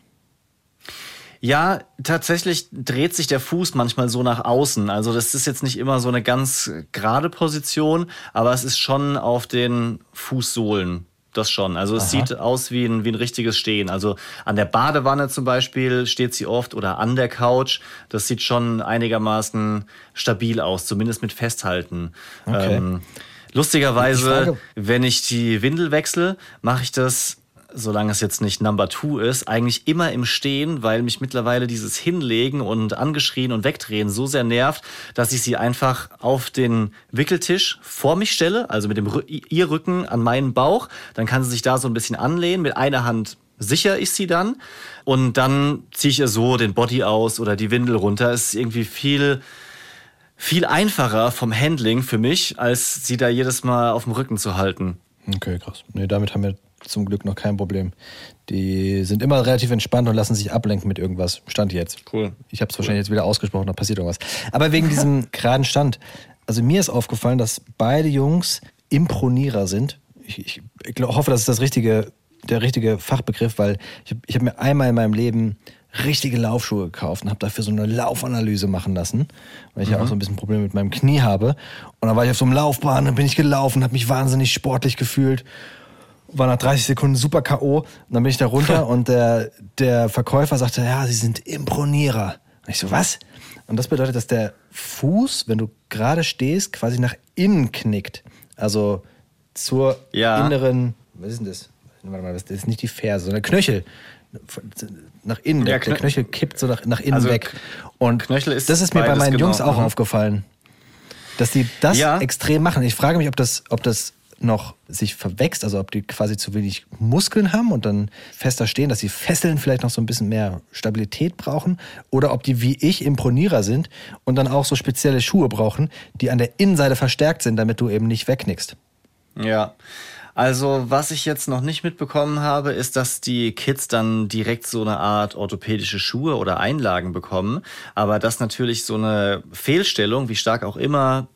Ja, tatsächlich dreht sich der Fuß manchmal so nach außen. Also das ist jetzt nicht immer so eine ganz gerade Position, aber es ist schon auf den Fußsohlen. Das schon. Also es Aha. sieht aus wie ein, wie ein richtiges Stehen. Also an der Badewanne zum Beispiel steht sie oft oder an der Couch. Das sieht schon einigermaßen stabil aus, zumindest mit Festhalten. Okay. Ähm, Ich lustigerweise, frage- wenn ich die Windel wechsle, mache ich das, solange es jetzt nicht Number Two ist, eigentlich immer im Stehen, weil mich mittlerweile dieses Hinlegen und angeschrien und wegdrehen so sehr nervt, dass ich sie einfach auf den Wickeltisch vor mich stelle, also mit dem Rü ihr Rücken an meinen Bauch. Dann kann sie sich da so ein bisschen anlehnen. Mit einer Hand sichere ich sie dann und dann ziehe ich ihr so den Body aus oder die Windel runter. Es ist irgendwie viel viel einfacher vom Handling für mich, als sie da jedes Mal auf dem Rücken zu halten. Okay, krass. Nee, damit haben wir zum Glück noch kein Problem. Die sind immer relativ entspannt und lassen sich ablenken mit irgendwas. Stand jetzt. Cool. Ich habe es wahrscheinlich jetzt wieder ausgesprochen, da passiert irgendwas. Aber wegen diesem geraden Stand. Also mir ist aufgefallen, dass beide Jungs Impronierer sind. Ich, ich, ich hoffe, das ist das richtige, der richtige Fachbegriff, weil ich, ich habe mir einmal in meinem Leben richtige Laufschuhe gekauft und habe dafür so eine Laufanalyse machen lassen, weil ich ja auch so ein bisschen Probleme mit meinem Knie habe. Und dann war ich auf so einem Laufbahn, dann bin ich gelaufen, habe mich wahnsinnig sportlich gefühlt war nach 30 Sekunden super K.O. Und dann bin ich da runter und der, der Verkäufer sagte, ja, Sie sind Impronierer. Und ich so, was? Und das bedeutet, dass der Fuß, wenn du gerade stehst, quasi nach innen knickt. Also zur Ja. inneren, was ist denn das? Warte mal, das ist nicht die Ferse, sondern Knöchel. Nach innen, der, Ja, der Knö- Knöchel kippt so nach, nach innen Also weg. Und Knöchel ist das ist mir bei meinen genau. Jungs auch Mhm. aufgefallen, dass die das Ja. extrem machen. Ich frage mich, ob das, ob das noch sich verwächst, also ob die quasi zu wenig Muskeln haben und dann fester stehen, dass die Fesseln vielleicht noch so ein bisschen mehr Stabilität brauchen oder ob die wie ich Impronierer sind und dann auch so spezielle Schuhe brauchen, die an der Innenseite verstärkt sind, damit du eben nicht wegknickst. Ja. Also, was ich jetzt noch nicht mitbekommen habe, ist, dass die Kids dann direkt so eine Art orthopädische Schuhe oder Einlagen bekommen. Aber dass natürlich so eine Fehlstellung, wie stark auch immer,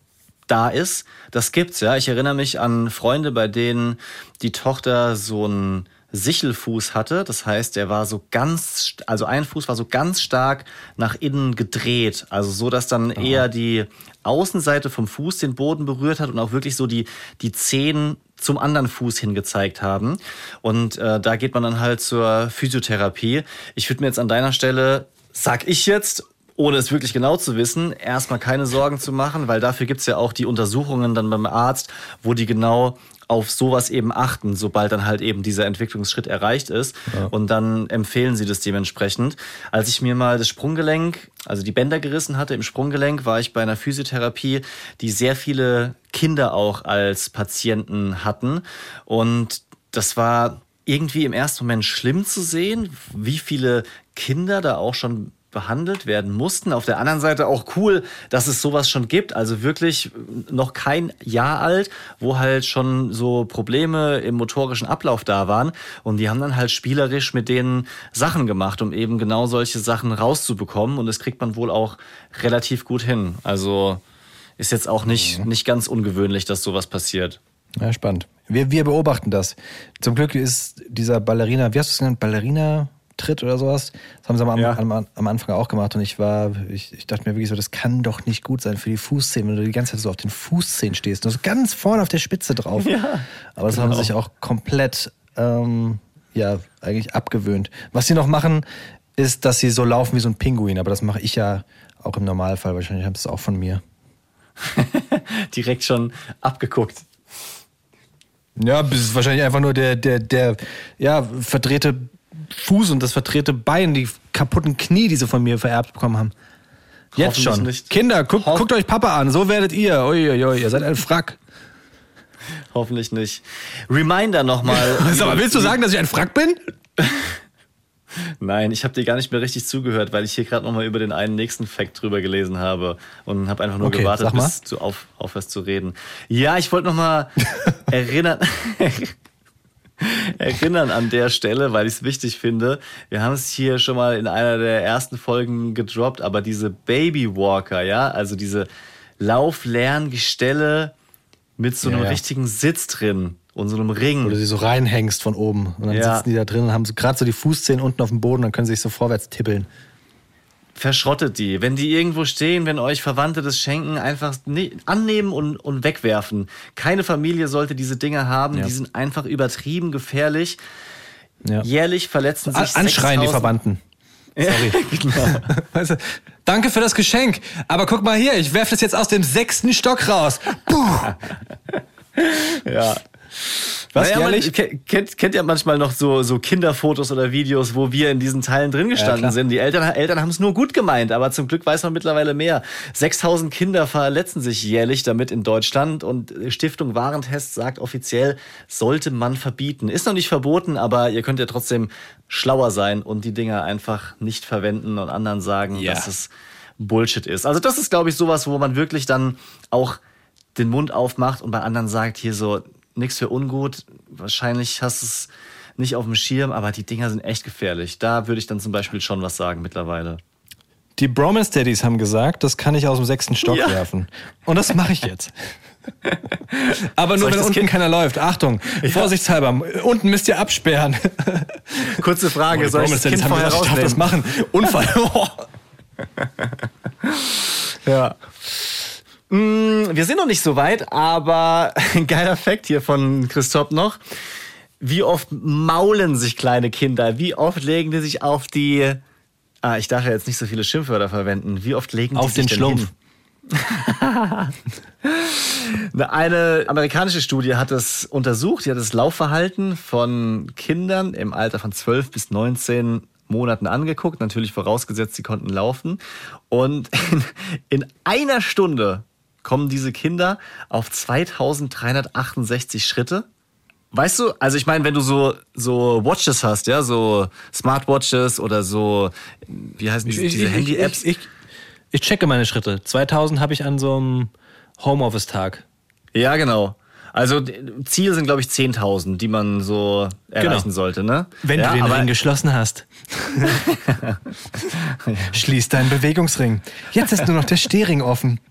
da ist, das gibt's, ja. Ich erinnere mich an Freunde, bei denen die Tochter so einen Sichelfuß hatte. Das heißt, der war so ganz, also ein Fuß war so ganz stark nach innen gedreht. Also so, dass dann eher die Außenseite vom Fuß den Boden berührt hat und auch wirklich so die, die Zehen zum anderen Fuß hingezeigt haben. Und äh, da geht man dann halt zur Physiotherapie. Ich würde mir jetzt an deiner Stelle, sag ich jetzt, ohne es wirklich genau zu wissen, erstmal keine Sorgen zu machen, weil dafür gibt's ja auch die Untersuchungen dann beim Arzt, wo die genau auf sowas eben achten, sobald dann halt eben dieser Entwicklungsschritt erreicht ist. Und dann empfehlen sie das dementsprechend. Als ich mir mal das Sprunggelenk, also die Bänder gerissen hatte im Sprunggelenk, war ich bei einer Physiotherapie, die sehr viele Kinder auch als Patienten hatten. Und das war irgendwie im ersten Moment schlimm zu sehen, wie viele Kinder da auch schon behandelt werden mussten. Auf der anderen Seite auch cool, dass es sowas schon gibt. Also wirklich noch kein Jahr alt, wo halt schon so Probleme im motorischen Ablauf da waren. Und die haben dann halt spielerisch mit denen Sachen gemacht, um eben genau solche Sachen rauszubekommen. Und das kriegt man wohl auch relativ gut hin. Also ist jetzt auch nicht, nicht ganz ungewöhnlich, dass sowas passiert. Ja, spannend. Wir, wir beobachten das. Zum Glück ist dieser Ballerina, wie hast du es genannt, Ballerina-Tritt oder sowas? Das haben sie am, Ja. am, am Anfang auch gemacht und ich war, ich, ich dachte mir wirklich so, das kann doch nicht gut sein für die Fußzehen, wenn du die ganze Zeit so auf den Fußzehen stehst und so ganz vorne auf der Spitze drauf. Ja, Aber das haben sie sich auch komplett, ähm, ja, eigentlich abgewöhnt. Was sie noch machen, ist, dass sie so laufen wie so ein Pinguin, aber das mache ich ja auch im Normalfall. Wahrscheinlich haben sie es auch von mir. Direkt schon abgeguckt. Ja, das ist wahrscheinlich einfach nur der, der, der, ja, verdrehte Fuß und das verdrehte Bein, die kaputten Knie, die sie von mir vererbt bekommen haben. Jetzt schon. nicht. Kinder, guckt, guckt euch Papa an, so werdet ihr. Uiuiui, ihr seid ein Frack. Hoffentlich nicht. Reminder nochmal. Sag mal, willst du sagen, dass ich ein Frack bin? Nein, ich habe dir gar nicht mehr richtig zugehört, weil ich hier gerade nochmal über den einen nächsten Fact drüber gelesen habe und habe einfach nur Okay, gewartet, bis du auf, aufhörst zu reden. Ja, ich wollte nochmal erinnern. erinnern an der Stelle, weil ich es wichtig finde. Wir haben es hier schon mal in einer der ersten Folgen gedroppt, aber diese Baby Walker, ja, also diese Lauflerngestelle, mit so Ja, einem ja. richtigen Sitz drin und so einem Ring. Wo du sie so reinhängst von oben. Und dann Ja. sitzen die da drin und haben so gerade so die Fußzehen unten auf dem Boden, dann können sie sich so vorwärts tippeln. Verschrottet die. Wenn die irgendwo stehen, wenn euch Verwandte das schenken, einfach ne annehmen und, und wegwerfen. Keine Familie sollte diese Dinge haben. Ja. Die sind einfach übertrieben gefährlich. Ja. Jährlich verletzen An- sich Anschreien die 6000 Verwandten. Sorry. genau. Weißt du, danke für das Geschenk, aber guck mal hier, ich werfe das jetzt aus dem sechsten Stock raus. Puh. Ja. Was, naja, man kennt, kennt ja manchmal noch so, so Kinderfotos oder Videos, wo wir in diesen Teilen drin gestanden klar. sind. Die Eltern, Eltern haben es nur gut gemeint, aber zum Glück weiß man mittlerweile mehr. 6000 Kinder verletzen sich jährlich damit in Deutschland und Stiftung Warentest sagt offiziell, sollte man verbieten. Ist noch nicht verboten, aber ihr könnt ja trotzdem schlauer sein und die Dinger einfach nicht verwenden und anderen sagen, Ja. dass es Bullshit ist. Also das ist, glaube ich, sowas, wo man wirklich dann auch den Mund aufmacht und bei anderen sagt, hier so, nix für ungut, wahrscheinlich hast du es nicht auf dem Schirm, aber die Dinger sind echt gefährlich. Da würde ich dann zum Beispiel schon was sagen mittlerweile. Die Bromance Daddies haben gesagt, das kann ich aus dem sechsten Stock Ja. werfen. Und das mache ich jetzt. Aber nur, wenn das unten Kind- keiner läuft. Achtung, vorsichtshalber, unten müsst ihr absperren. Kurze Frage, Die soll ich das Kind haben vorher gesagt, ich darf das rausnehmen? machen. Unfall. Oh. Ja. Mm, Wir sind noch nicht so weit, aber ein geiler Fakt hier von Christoph noch. Wie oft maulen sich kleine Kinder? Wie oft legen die sich auf die. Ah, ich darf ja jetzt nicht so viele Schimpfwörter verwenden. Wie oft legen die Auf sich den denn Schlumpf. Eine amerikanische Studie hat es untersucht. Die hat das Laufverhalten von Kindern im Alter von 12 bis 19 Monaten angeguckt. Natürlich vorausgesetzt, sie konnten laufen. Und in, in einer Stunde kommen diese Kinder auf 2368 Schritte. Weißt du, also ich meine, wenn du so, so Watches hast, ja, so Smartwatches oder so, wie heißen diese, diese Handy-Apps? Ich, ich, ich checke meine Schritte. 2000 habe ich an so einem Homeoffice-Tag. Ja, genau. Also Ziel sind, glaube ich, 10.000, die man so erreichen Genau. sollte, ne? Wenn ja, du den Ring geschlossen hast. Schließ deinen Bewegungsring. Jetzt ist nur noch der Stehring offen.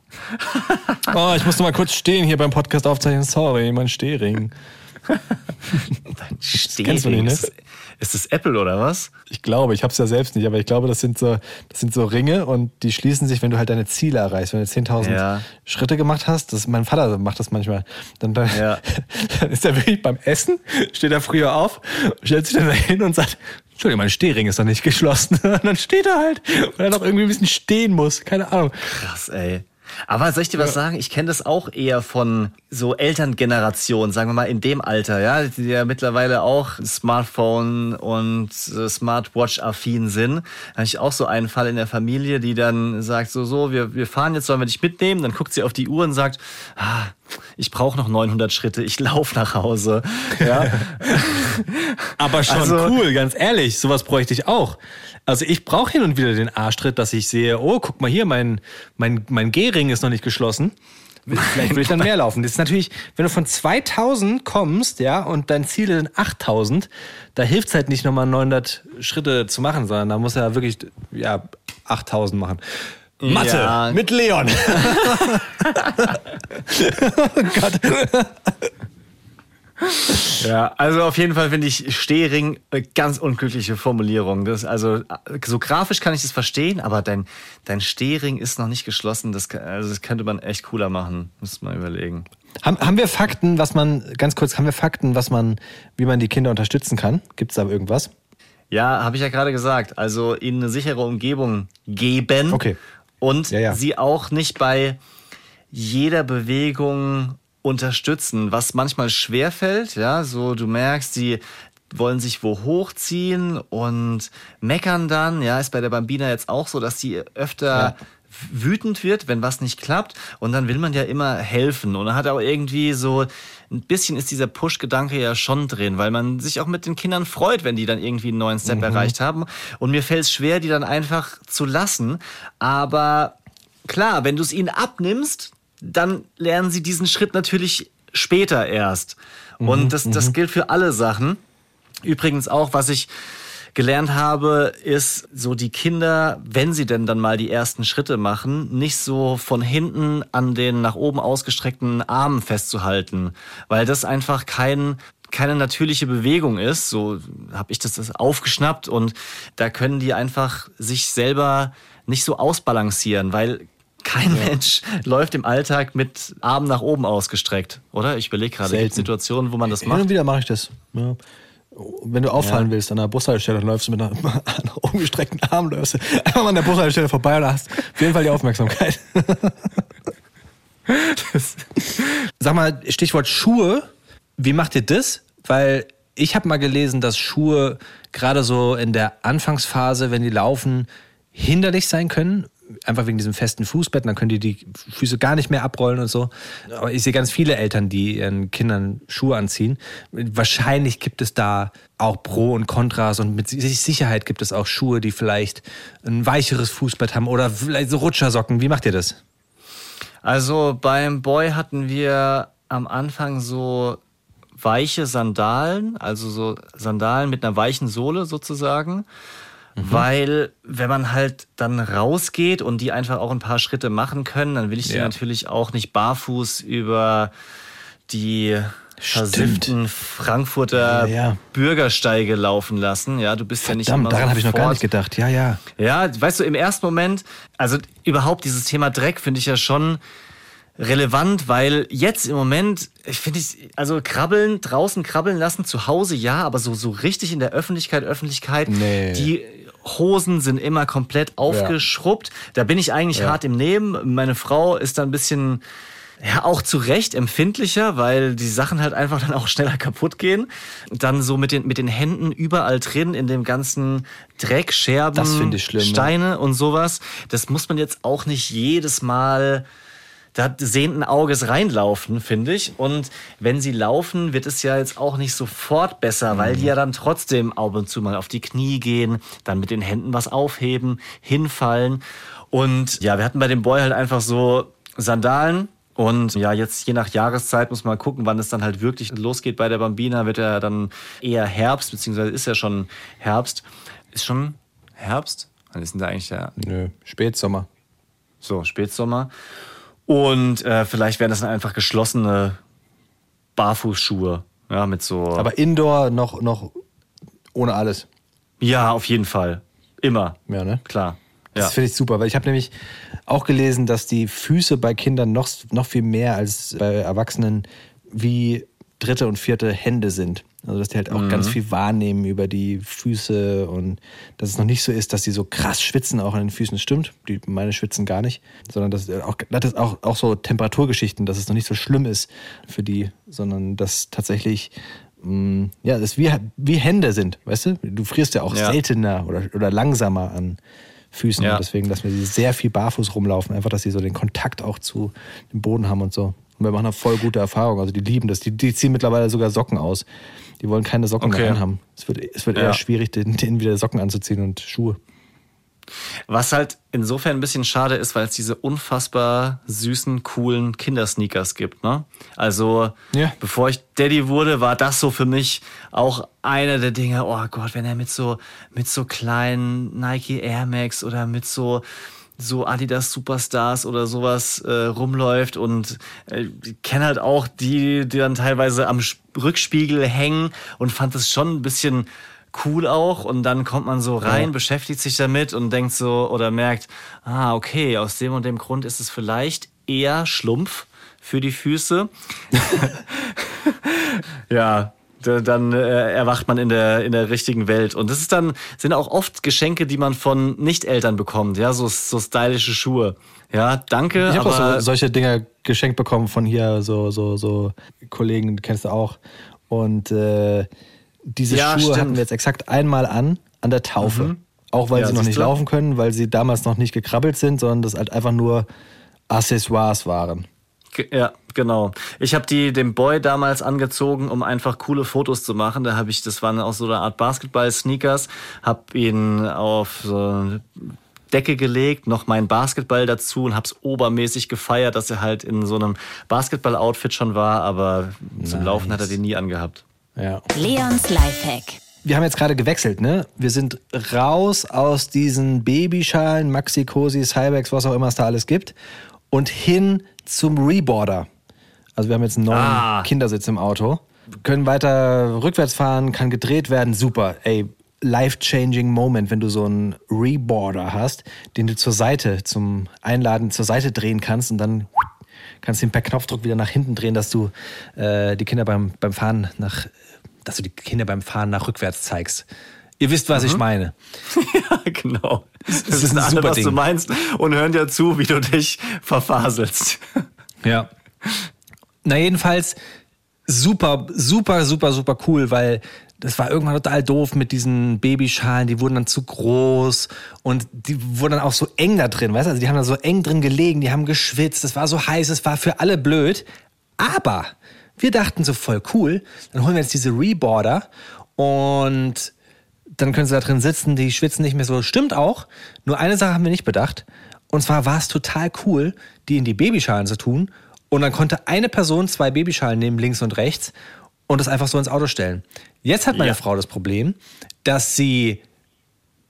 Oh, ich musste mal kurz stehen hier beim Podcast aufzeichnen. Sorry, mein Stehring. Stehring. kennst du nicht, ne? Ist, das Apple oder was? Ich glaube, ich habe es ja selbst nicht, aber ich glaube, das sind so, das sind so Ringe und die schließen sich, wenn du halt deine Ziele erreichst. Wenn du 10.000 Ja. Schritte gemacht hast, das, mein Vater macht das manchmal, dann, dann, Ja. dann ist er wirklich beim Essen, steht er früher auf, stellt sich dann dahin und sagt, Entschuldigung, mein Stehring ist doch nicht geschlossen. Und dann steht er halt, weil er noch irgendwie ein bisschen stehen muss. Keine Ahnung. Krass, ey. Aber soll ich dir was sagen? Ich kenne das auch eher von so Elterngenerationen, sagen wir mal in dem Alter, ja, die ja mittlerweile auch Smartphone und äh, Smartwatch-affin sind. Da habe ich auch so einen Fall in der Familie, die dann sagt so, so, wir, wir fahren jetzt, sollen wir dich mitnehmen? Dann guckt sie auf die Uhr und sagt, ah, ich brauche noch 900 Schritte, ich laufe nach Hause. Ja, Aber schon Also- cool, ganz ehrlich. Sowas bräuchte ich auch. Also ich brauche hin und wieder den Arschtritt, dass ich sehe, oh, guck mal hier, mein, mein, mein G-Ring ist noch nicht geschlossen. Vielleicht würde ich dann mehr laufen. Das ist natürlich, wenn du von 2000 kommst, ja, und dein Ziel sind 8000, da hilft es halt nicht nochmal 900 Schritte zu machen, sondern da muss er wirklich, ja, 8000 machen. Mathe Ja. mit Leon. oh Gott. Ja, also auf jeden Fall finde ich Stehring eine ganz unglückliche Formulierung. Das, also so grafisch kann ich das verstehen, aber dein, dein Stehring ist noch nicht geschlossen. Das, also das könnte man echt cooler machen. Muss man überlegen. Haben, haben wir Fakten, was man, ganz kurz, haben wir Fakten, was man, wie man die Kinder unterstützen kann? Gibt es da irgendwas? Ja, habe ich ja gerade gesagt. Also ihnen eine sichere Umgebung geben. Okay. Und Ja, ja. sie auch nicht bei jeder Bewegung unterstützen, was manchmal schwerfällt. Ja, so du merkst, sie wollen sich wo hochziehen und meckern dann. Ja, ist bei der Bambina jetzt auch so, dass sie öfter Ja. wütend wird, wenn was nicht klappt. Und dann will man ja immer helfen. Und dann hat auch irgendwie so ein bisschen ist dieser Push-Gedanke ja schon drin, weil man sich auch mit den Kindern freut, wenn die dann irgendwie einen neuen Step erreicht haben. Und mir fällt es schwer, die dann einfach zu lassen. Aber klar, wenn du es ihnen abnimmst, dann lernen sie diesen Schritt natürlich später erst. Und das, das gilt für alle Sachen. Übrigens auch, was ich gelernt habe, ist so die Kinder, wenn sie denn dann mal die ersten Schritte machen, nicht so von hinten an den nach oben ausgestreckten Armen festzuhalten, weil das einfach kein keine natürliche Bewegung ist, so habe ich das aufgeschnappt und da können die einfach sich selber nicht so ausbalancieren, weil kein ja. Mensch läuft im Alltag mit Armen nach oben ausgestreckt, oder? Ich überlege gerade, gibt Situationen, wo man das macht? Und wieder mache ich das. Ja. Wenn du auffallen ja. willst an der Bushaltestelle, dann läufst du mit einer, einer umgestreckten Arm, läufst du einfach mal an der Bushaltestelle vorbei und hast auf jeden Fall die Aufmerksamkeit. Sag mal, Stichwort Schuhe. Wie macht ihr das? Weil ich habe mal gelesen, dass Schuhe gerade so in der Anfangsphase, wenn die laufen, hinderlich sein können einfach wegen diesem festen Fußbett, dann können die die Füße gar nicht mehr abrollen und so. Aber ich sehe ganz viele Eltern, die ihren Kindern Schuhe anziehen. Wahrscheinlich gibt es da auch Pro und Kontras und mit Sicherheit gibt es auch Schuhe, die vielleicht ein weicheres Fußbett haben oder vielleicht so Rutschersocken. Wie macht ihr das? Also beim Boy hatten wir am Anfang so weiche Sandalen, also so Sandalen mit einer weichen Sohle sozusagen. Mhm. Weil, wenn man halt dann rausgeht und die einfach auch ein paar Schritte machen können, dann will ich die ja. natürlich auch nicht barfuß über die versifften Frankfurter ja, ja. Bürgersteige laufen lassen. Ja, du bist Verdammt, ja nicht immer daran habe ich noch gar nicht gedacht. Ja, ja. Ja, weißt du, im ersten Moment, also überhaupt dieses Thema Dreck finde ich ja schon relevant, weil jetzt im Moment, ich finde ich, also krabbeln, draußen krabbeln lassen, zu Hause ja, aber so, so richtig in der Öffentlichkeit, Öffentlichkeit, nee. die Hosen sind immer komplett aufgeschrubbt. Ja. Da bin ich eigentlich ja. hart im Nehmen. Meine Frau ist da ein bisschen, ja, auch zu Recht empfindlicher, weil die Sachen halt einfach dann auch schneller kaputt gehen. Dann so mit den, mit den Händen überall drin in dem ganzen Dreck, Scherben, schlimm, Steine ne? und sowas. Das muss man jetzt auch nicht jedes Mal da sehenden Auges reinlaufen, finde ich. Und wenn sie laufen, wird es ja jetzt auch nicht sofort besser, weil die mhm. ja dann trotzdem ab und zu mal auf die Knie gehen, dann mit den Händen was aufheben, hinfallen. Und ja, wir hatten bei dem Boy halt einfach so Sandalen, und ja, jetzt je nach Jahreszeit muss man gucken, wann es dann halt wirklich losgeht bei der Bambina. Wird ja dann eher Herbst, beziehungsweise ist ja schon Herbst. Ist schon Herbst? Wann ist denn da eigentlich der? Nö, Spätsommer. So, Spätsommer. Und äh, vielleicht wären das dann einfach geschlossene Barfußschuhe. Ja, mit so. Aber Indoor noch, noch ohne alles. Ja, auf jeden Fall. Immer. Ja, ne? Klar. Das finde ich super, weil ich habe nämlich auch gelesen, dass die Füße bei Kindern noch, noch viel mehr als bei Erwachsenen wie dritte und vierte Hände sind. Also dass die halt auch mhm. ganz viel wahrnehmen über die Füße und dass es noch nicht so ist, dass die so krass schwitzen auch an den Füßen. Stimmt, die meine schwitzen gar nicht, sondern dass auch, das auch, auch so Temperaturgeschichten, dass es noch nicht so schlimm ist für die, sondern dass tatsächlich mh, mm, ja, das wie, wie Hände sind, weißt du? Du frierst ja auch ja. seltener oder, oder langsamer an Füßen. Ja. deswegen lassen wir sie sehr viel barfuß rumlaufen, einfach, dass sie so den Kontakt auch zu dem Boden haben und so. Und wir machen da voll gute Erfahrungen. Also die lieben das. Die, die ziehen mittlerweile sogar Socken aus. Die wollen keine Socken okay. mehr anhaben. Es wird, es wird ja. eher schwierig, denen, wieder Socken anzuziehen und Schuhe. Was halt insofern ein bisschen schade ist, weil es diese unfassbar süßen, coolen Kindersneakers gibt. Ne? Also, ja. bevor ich Daddy wurde, war das so für mich auch einer der Dinge, oh Gott, wenn er mit so, mit so kleinen Nike Air Max oder mit so so Adidas Superstars oder sowas äh, rumläuft und äh, kenne halt auch die, die dann teilweise am Rückspiegel hängen und fand es schon ein bisschen cool auch und dann kommt man so rein, ja. beschäftigt sich damit und denkt so oder merkt, ah, okay, aus dem und dem Grund ist es vielleicht eher Schlumpf für die Füße. ja, dann äh, erwacht man in der, in der richtigen Welt. Und das ist dann, sind auch oft Geschenke, die man von Nicht-Eltern bekommt, ja, so, so stylische Schuhe. Ja, danke. Ich habe auch so, solche Dinge geschenkt bekommen von hier, so, so, so Kollegen, kennst du auch. Und äh, diese ja, Schuhe stimmt. hatten wir jetzt exakt einmal an, an der Taufe. Mhm. Auch weil ja, sie noch nicht laufen können, weil sie damals noch nicht gekrabbelt sind, sondern das halt einfach nur Accessoires waren. Ja, genau. Ich habe die dem Boy damals angezogen, um einfach coole Fotos zu machen. Da habe ich, das waren auch so eine Art Basketball-Sneakers, habe ihn auf so eine Decke gelegt, noch meinen Basketball dazu und habe es obermäßig gefeiert, dass er halt in so einem Basketball-Outfit schon war, aber nice. zum Laufen hat er den nie angehabt. Ja. Leons Lifehack. wir haben jetzt gerade gewechselt, ne? Wir sind raus aus diesen Babyschalen, Maxi-Cosi, Cybex, was auch immer es da alles gibt, und hin zum Reboarder. Also wir haben jetzt einen neuen Ah. Kindersitz im Auto, können weiter rückwärts fahren, kann gedreht werden, super. Ey, life-changing Moment, wenn du so einen Reboarder hast, den du zur Seite, zum Einladen zur Seite drehen kannst und dann kannst du ihn per Knopfdruck wieder nach hinten drehen, dass du äh, die Kinder beim, beim Fahren nach, dass du die Kinder beim Fahren nach rückwärts zeigst. Ihr wisst, was ich meine. Ja, genau. Das, ist ist ein alle, super was du Ding. meinst und hören dir zu, wie du dich verfaselst. Ja. Na, jedenfalls super, super, super, super cool, weil das war irgendwann total doof mit diesen Babyschalen, die wurden dann zu groß und die wurden dann auch so eng da drin, weißt du? Also die haben da so eng drin gelegen, die haben geschwitzt, es war so heiß, es war für alle blöd. Aber wir dachten so voll cool, dann holen wir jetzt diese Reboarder und dann können sie da drin sitzen, die schwitzen nicht mehr so. Stimmt auch. Nur eine Sache haben wir nicht bedacht. Und zwar war es total cool, die in die Babyschalen zu tun. Und dann konnte eine Person zwei Babyschalen nehmen, links und rechts, und das einfach so ins Auto stellen. Jetzt hat meine Ja. Frau das Problem, dass sie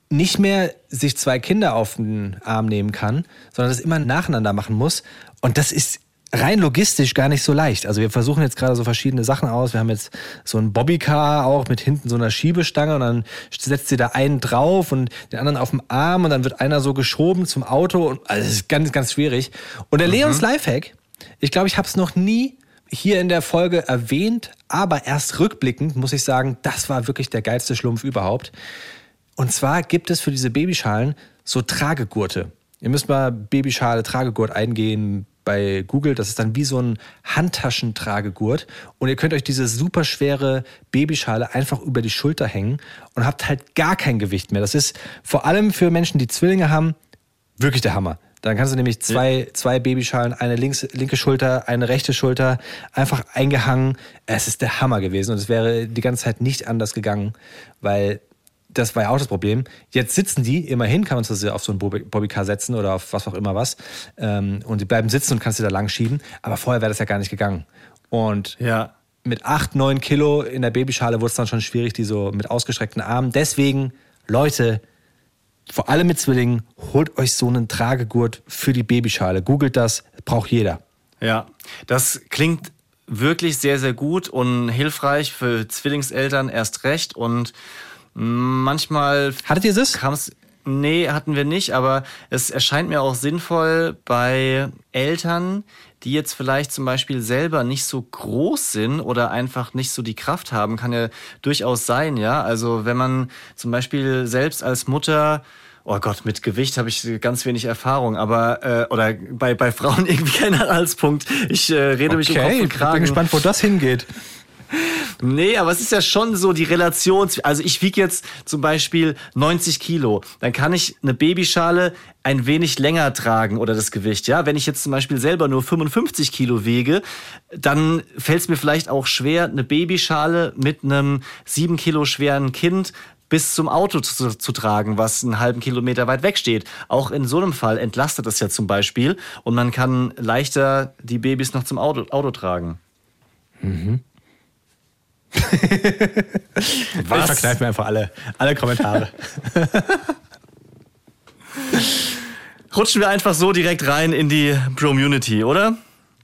nicht mehr sich zwei Kinder auf den Arm nehmen kann, sondern das immer nacheinander machen muss. Und das ist rein logistisch gar nicht so leicht. Also wir versuchen jetzt gerade so verschiedene Sachen aus. Wir haben jetzt so ein Bobbycar auch mit hinten so einer Schiebestange und dann setzt sie da einen drauf und den anderen auf dem Arm und dann wird einer so geschoben zum Auto. Und, also das ist ganz, ganz schwierig. Und der Leons Lifehack, ich glaube, ich habe es noch nie hier in der Folge erwähnt, aber erst rückblickend muss ich sagen, das war wirklich der geilste Schlumpf überhaupt. Und zwar gibt es für diese Babyschalen so Tragegurte. Ihr müsst mal Babyschale Tragegurt eingehen bei Google. Das ist dann wie so ein Handtaschentragegurt. Und ihr könnt euch diese super schwere Babyschale einfach über die Schulter hängen und habt halt gar kein Gewicht mehr. Das ist vor allem für Menschen, die Zwillinge haben, wirklich der Hammer. Dann kannst du nämlich zwei, zwei Babyschalen, eine links, linke Schulter, eine rechte Schulter, einfach eingehangen. Es ist der Hammer gewesen und es wäre die ganze Zeit nicht anders gegangen, weil das war ja auch das Problem. Jetzt sitzen die, immerhin kann man sie auf so ein Bobby- Bobbycar setzen oder auf was auch immer was. Ähm, und die bleiben sitzen und kannst sie da lang schieben. Aber vorher wäre das ja gar nicht gegangen. Und Ja. mit 8, 9 Kilo in der Babyschale wurde es dann schon schwierig, die so mit ausgestreckten Armen. Deswegen, Leute, vor allem mit Zwillingen, holt euch so einen Tragegurt für die Babyschale. Googelt das, braucht jeder. Ja, das klingt wirklich sehr, sehr gut und hilfreich für Zwillingseltern erst recht. Und manchmal Hattet ihr das? kam es. Nee, hatten wir nicht, aber es erscheint mir auch sinnvoll bei Eltern, die jetzt vielleicht zum Beispiel selber nicht so groß sind oder einfach nicht so die Kraft haben, kann ja durchaus sein, ja. Also wenn man zum Beispiel selbst als Mutter Oh Gott, mit Gewicht habe ich ganz wenig Erfahrung, aber äh, oder bei, bei Frauen irgendwie kein Anhaltspunkt. Ich äh, rede mich um Kopf und ich bin Kragen. gespannt, wo das hingeht. Nee, aber es ist ja schon so die Relation. Also ich wiege jetzt zum Beispiel 90 Kilo. Dann kann ich eine Babyschale ein wenig länger tragen oder das Gewicht. Ja, wenn ich jetzt zum Beispiel selber nur 55 Kilo wiege, dann fällt es mir vielleicht auch schwer, eine Babyschale mit einem 7 Kilo schweren Kind bis zum Auto zu, zu tragen, was einen halben Kilometer weit weg steht. Auch in so einem Fall entlastet es ja zum Beispiel und man kann leichter die Babys noch zum Auto, Auto tragen. Ich verkneife mir einfach alle, alle Kommentare. Rutschen wir einfach so direkt rein in die Bromunity, oder?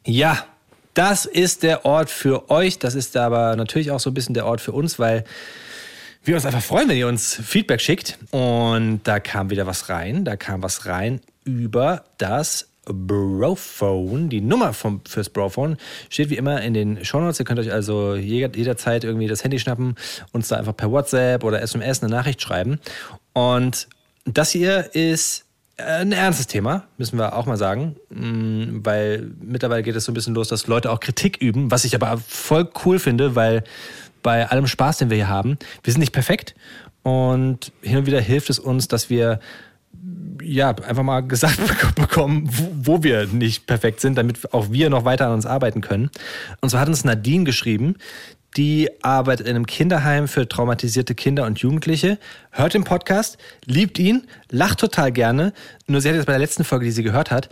Ja, das ist der Ort für euch. Das ist aber natürlich auch so ein bisschen der Ort für uns, weil wir uns einfach freuen, wenn ihr uns Feedback schickt. Und da kam wieder was rein. Da kam was rein über das Brophone. Die Nummer vom, fürs Brophone steht wie immer in den Shownotes. Ihr könnt euch also jeder- jederzeit irgendwie das Handy schnappen, uns da einfach per WhatsApp oder SMS eine Nachricht schreiben. Und das hier ist ein ernstes Thema, müssen wir auch mal sagen, Mm, weil mittlerweile geht es so ein bisschen los, dass Leute auch Kritik üben, was ich aber voll cool finde, weil bei allem Spaß, den wir hier haben, wir sind nicht perfekt und hin und wieder hilft es uns, dass wir ja, einfach mal gesagt bek- bekommen, wo, wo wir nicht perfekt sind, damit auch wir noch weiter an uns arbeiten können. Und zwar hat uns Nadine geschrieben, die arbeitet in einem Kinderheim für traumatisierte Kinder und Jugendliche, hört den Podcast, liebt ihn, lacht total gerne. Nur sie hat jetzt bei der letzten Folge, die sie gehört hat,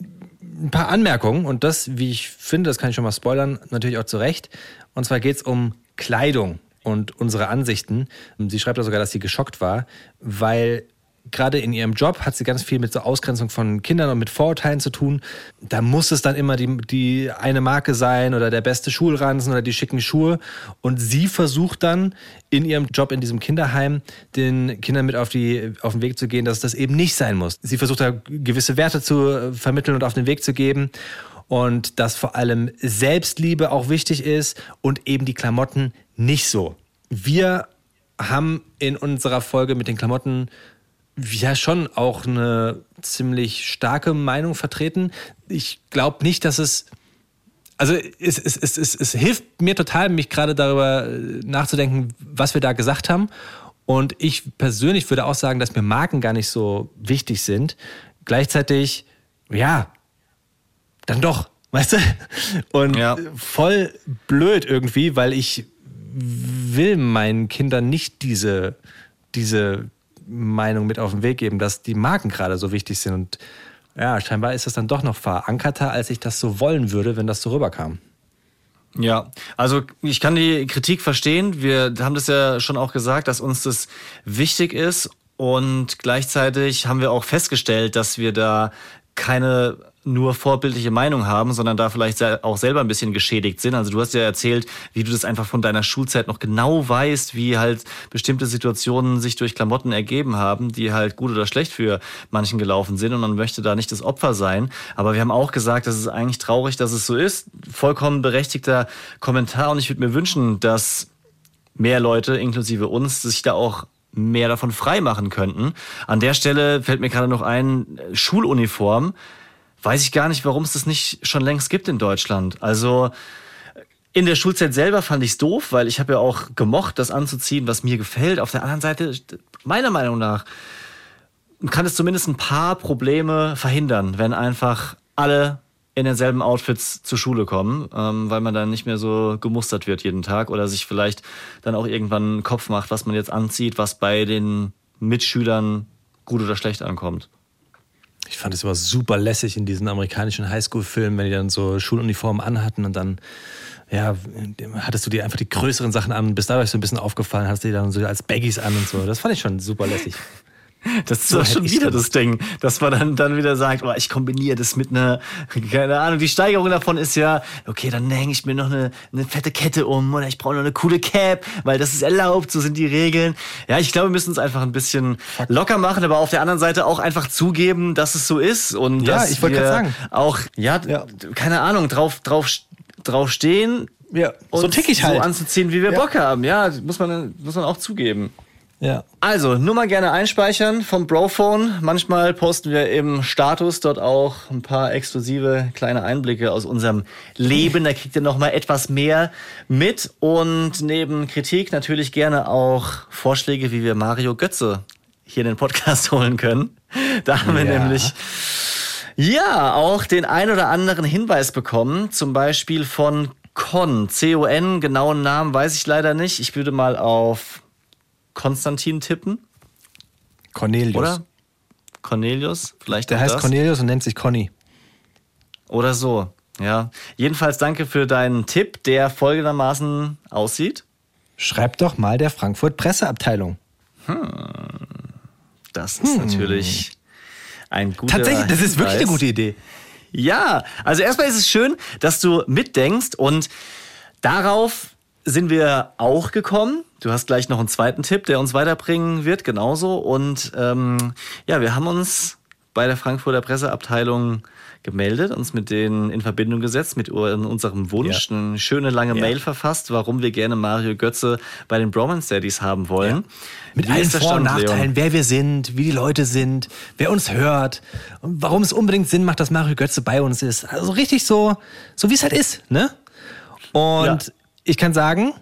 ein paar Anmerkungen und das, wie ich finde, das kann ich schon mal spoilern, natürlich auch zu Recht. Und zwar geht es um Kleidung. und unsere Ansichten. Sie schreibt da sogar, dass sie geschockt war, weil gerade in ihrem Job hat sie ganz viel mit so Ausgrenzung von Kindern und mit Vorurteilen zu tun. Da muss es dann immer die, die eine Marke sein oder der beste Schulranzen oder die schicken Schuhe. Und sie versucht dann in ihrem Job in diesem Kinderheim den Kindern mit auf, die, auf den Weg zu gehen, dass das eben nicht sein muss. Sie versucht da gewisse Werte zu vermitteln und auf den Weg zu geben und dass vor allem Selbstliebe auch wichtig ist und eben die Klamotten nicht so. Wir haben in unserer Folge mit den Klamotten ja schon auch eine ziemlich starke Meinung vertreten. Ich glaube nicht, dass es. Also es, es, es, es, es hilft mir total, mich gerade darüber nachzudenken, was wir da gesagt haben. Und ich persönlich würde auch sagen, dass mir Marken gar nicht so wichtig sind. Gleichzeitig, ja, dann doch, weißt du? Und Ja. voll blöd irgendwie, weil ich will meinen Kindern nicht diese, diese Meinung mit auf den Weg geben, dass die Marken gerade so wichtig sind. Und ja, scheinbar ist das dann doch noch verankerter, als ich das so wollen würde, wenn das so rüberkam. Ja, also ich kann die Kritik verstehen. Wir haben das ja schon auch gesagt, dass uns das wichtig ist und gleichzeitig haben wir auch festgestellt, dass wir da keine nur vorbildliche Meinung haben, sondern da vielleicht auch selber ein bisschen geschädigt sind. Also du hast ja erzählt, wie du das einfach von deiner Schulzeit noch genau weißt, wie halt bestimmte Situationen sich durch Klamotten ergeben haben, die halt gut oder schlecht für manchen gelaufen sind und man möchte da nicht das Opfer sein. Aber wir haben auch gesagt, das ist eigentlich traurig, dass es so ist. Vollkommen berechtigter Kommentar und ich würde mir wünschen, dass mehr Leute, inklusive uns, sich da auch mehr davon frei machen könnten. An der Stelle fällt mir gerade noch ein, äh, Schuluniform. Weiß ich gar nicht, warum es das nicht schon längst gibt in Deutschland. Also in der Schulzeit selber fand ich es doof, weil ich habe ja auch gemocht, das anzuziehen, was mir gefällt. Auf der anderen Seite, meiner Meinung nach, kann es zumindest ein paar Probleme verhindern, wenn einfach alle in denselben Outfits zur Schule kommen, ähm, weil man dann nicht mehr so gemustert wird jeden Tag oder sich vielleicht dann auch irgendwann einen Kopf macht, was man jetzt anzieht, was bei den Mitschülern gut oder schlecht ankommt. Ich fand es immer super lässig in diesen amerikanischen Highschool-Filmen, wenn die dann so Schuluniformen anhatten und dann, ja, hattest du dir einfach die größeren Sachen an, bist dadurch so ein bisschen aufgefallen, hast die dann so als Baggies an und so. Das fand ich schon super lässig. Das ist So doch schon wieder das Ding, dass man dann, dann wieder sagt, oh, ich kombiniere das mit einer, keine Ahnung, die Steigerung davon ist ja, okay, dann hänge ich mir noch eine, eine fette Kette um oder ich brauche noch eine coole Cap, weil das ist erlaubt, so sind die Regeln. Ja, ich glaube, wir müssen es einfach ein bisschen locker machen, aber auf der anderen Seite auch einfach zugeben, dass es so ist und Ja, dass ich wir sagen. auch, ja, Ja. keine Ahnung, drauf, drauf, drauf stehen. Ja, so uns tick ich halt. So anzuziehen, wie wir Ja. Bock haben. Ja, muss man, muss man auch zugeben. Ja. Also, nur mal gerne einspeichern vom Brophone. Manchmal posten wir im Status dort auch ein paar exklusive kleine Einblicke aus unserem Leben. Da kriegt ihr noch mal etwas mehr mit. Und neben Kritik natürlich gerne auch Vorschläge, wie wir Mario Götze hier in den Podcast holen können. Da haben wir Ja. nämlich ja, auch den ein oder anderen Hinweis bekommen, zum Beispiel von Con, C-O-N, genauen Namen weiß ich leider nicht. Ich würde mal auf Konstantin tippen, Cornelius. oder? Cornelius, vielleicht Der heißt das. Cornelius und nennt sich Conny. Oder so, ja. Jedenfalls danke für deinen Tipp, der folgendermaßen aussieht. Schreibt doch mal der Frankfurt Presseabteilung. Das ist natürlich ein guter Hm. Tatsächlich, das ist wirklich eine gute Idee. Ja, also erstmal ist es schön, dass du mitdenkst und darauf sind wir auch gekommen. Du hast gleich noch einen zweiten Tipp, der uns weiterbringen wird, genauso. Und ähm, ja, wir haben uns bei der Frankfurter Presseabteilung gemeldet, uns mit denen in Verbindung gesetzt, mit unserem Wunsch, Ja. eine schöne lange Ja. Mail verfasst, warum wir gerne Mario Götze bei den Bromance Daddies haben wollen. Mit Wie allen Vor- und? Nachteilen, wer wir sind, wie die Leute sind, wer uns hört und warum es unbedingt Sinn macht, dass Mario Götze bei uns ist. Also richtig so, so wie es halt ist, ne? Und Ja. Ich kann sagen,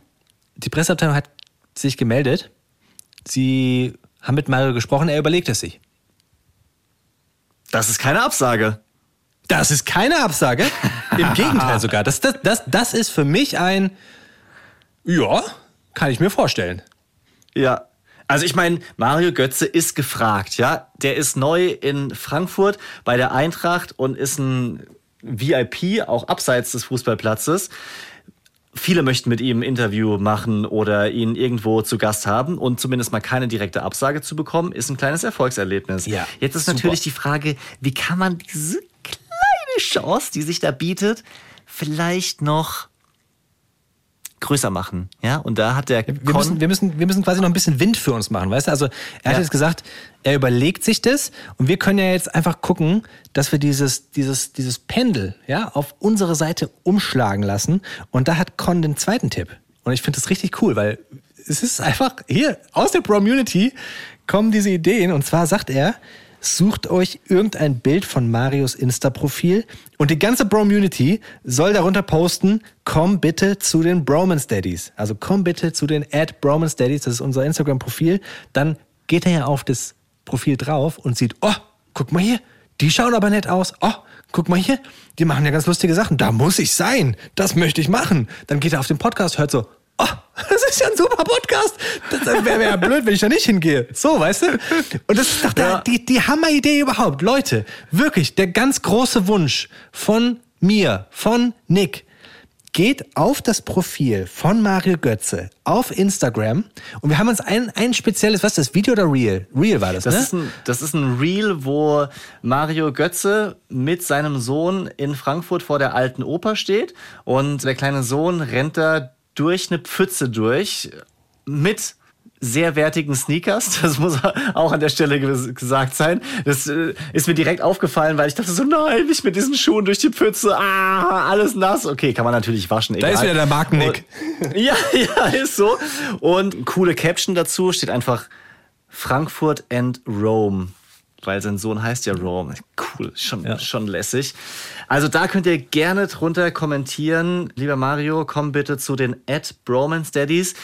die Presseabteilung hat sich gemeldet. Sie haben mit Mario gesprochen, er überlegt es sich. Das ist keine Absage. Das ist keine Absage. Im Gegenteil sogar. Das, das, das, das ist für mich ein, ja, kann ich mir vorstellen. Ja. Also ich meine, Mario Götze ist gefragt, ja. Der ist neu in Frankfurt bei der Eintracht und ist ein VIP, auch abseits des Fußballplatzes. Viele möchten mit ihm ein Interview machen oder ihn irgendwo zu Gast haben und zumindest mal keine direkte Absage zu bekommen, ist ein kleines Erfolgserlebnis. Ja, Jetzt ist super. natürlich die Frage, wie kann man diese kleine Chance, die sich da bietet, vielleicht noch größer machen? Ja, und da hat der Wir Con müssen, wir, müssen, wir müssen quasi noch ein bisschen Wind für uns machen, weißt du? Also er hat Ja. jetzt gesagt, er überlegt sich das und wir können ja jetzt einfach gucken, dass wir dieses, dieses, dieses Pendel ja, auf unsere Seite umschlagen lassen. Und da hat Con den zweiten Tipp. Und ich finde das richtig cool, weil es ist einfach hier aus der Community kommen diese Ideen. Und zwar sagt er, sucht euch irgendein Bild von Marios Insta-Profil und die ganze Bromunity soll darunter posten, komm bitte zu den Bromance Daddies. Also komm bitte zu den at Bromance Daddies, das ist unser Instagram-Profil. Dann geht er ja auf das Profil drauf und sieht, oh, guck mal hier, die schauen aber nett aus. Oh, guck mal hier, die machen ja ganz lustige Sachen. Da muss ich sein. Das möchte ich machen. Dann geht er auf den Podcast, hört so, oh, das ist ja ein super Podcast. Das wäre wär ja blöd, wenn ich da nicht hingehe. So, weißt du? Und das ist doch Ja. die, die Hammeridee überhaupt. Leute, wirklich, der ganz große Wunsch von mir, von Nick, geht auf das Profil von Mario Götze auf Instagram und wir haben uns ein, ein spezielles, was ist das, Video oder Real? Real war das, Das, ne? ist ein, das ist ein Reel, wo Mario Götze mit seinem Sohn in Frankfurt vor der alten Oper steht und der kleine Sohn rennt da durch eine Pfütze durch mit sehr wertigen Sneakers. Das muss auch an der Stelle ges- gesagt sein. Das äh, ist mir direkt aufgefallen, weil ich dachte so, nein, nicht mit diesen Schuhen durch die Pfütze. Ah, alles nass. Okay, kann man natürlich waschen. Da egal. ist wieder der Markennick. Ja, ja, ist so. Und coole Caption dazu steht einfach Frankfurt and Rome. Weil sein Sohn heißt ja Rome. Cool, schon, schon lässig. Also da könnt ihr gerne drunter kommentieren. Lieber Mario, komm bitte zu den at Bromance Daddies.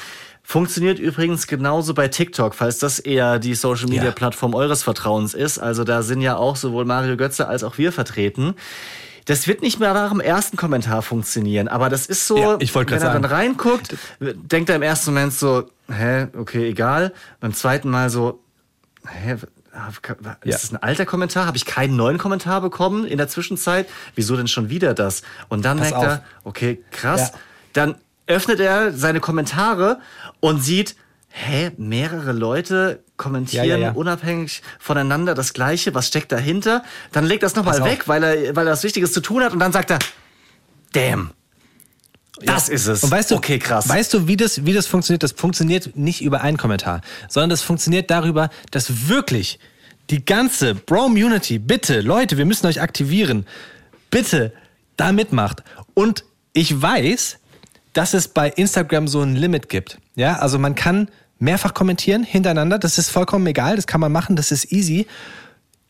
Funktioniert übrigens genauso bei TikTok, falls das eher die Social Media Ja. Plattform eures Vertrauens ist. Also da sind ja auch sowohl Mario Götze als auch wir vertreten. Das wird nicht mehr nach dem ersten Kommentar funktionieren, aber das ist so, Ja, ich wenn er dann sagen. reinguckt, denkt er im ersten Moment so, hä, okay, egal. Beim zweiten Mal so, hä, ist Ja. das ein alter Kommentar? Habe ich keinen neuen Kommentar bekommen in der Zwischenzeit? Wieso denn schon wieder das? Und dann Pass merkt er, auf. okay, krass. Ja. Dann öffnet er seine Kommentare und sieht, hä, mehrere Leute kommentieren Ja, ja, ja. unabhängig voneinander das Gleiche. Was steckt dahinter? Dann legt er das nochmal weg, weil er, weil er was Wichtiges zu tun hat und dann sagt er, damn. Das ist es. Und weißt du, okay, krass. Weißt du, wie das, wie das funktioniert? Das funktioniert nicht über einen Kommentar, sondern das funktioniert darüber, dass wirklich die ganze Bro-Munity, bitte, Leute, wir müssen euch aktivieren, bitte da mitmacht. Und ich weiß, dass es bei Instagram so ein Limit gibt. Ja, also man kann mehrfach kommentieren hintereinander. Das ist vollkommen egal. Das kann man machen. Das ist easy.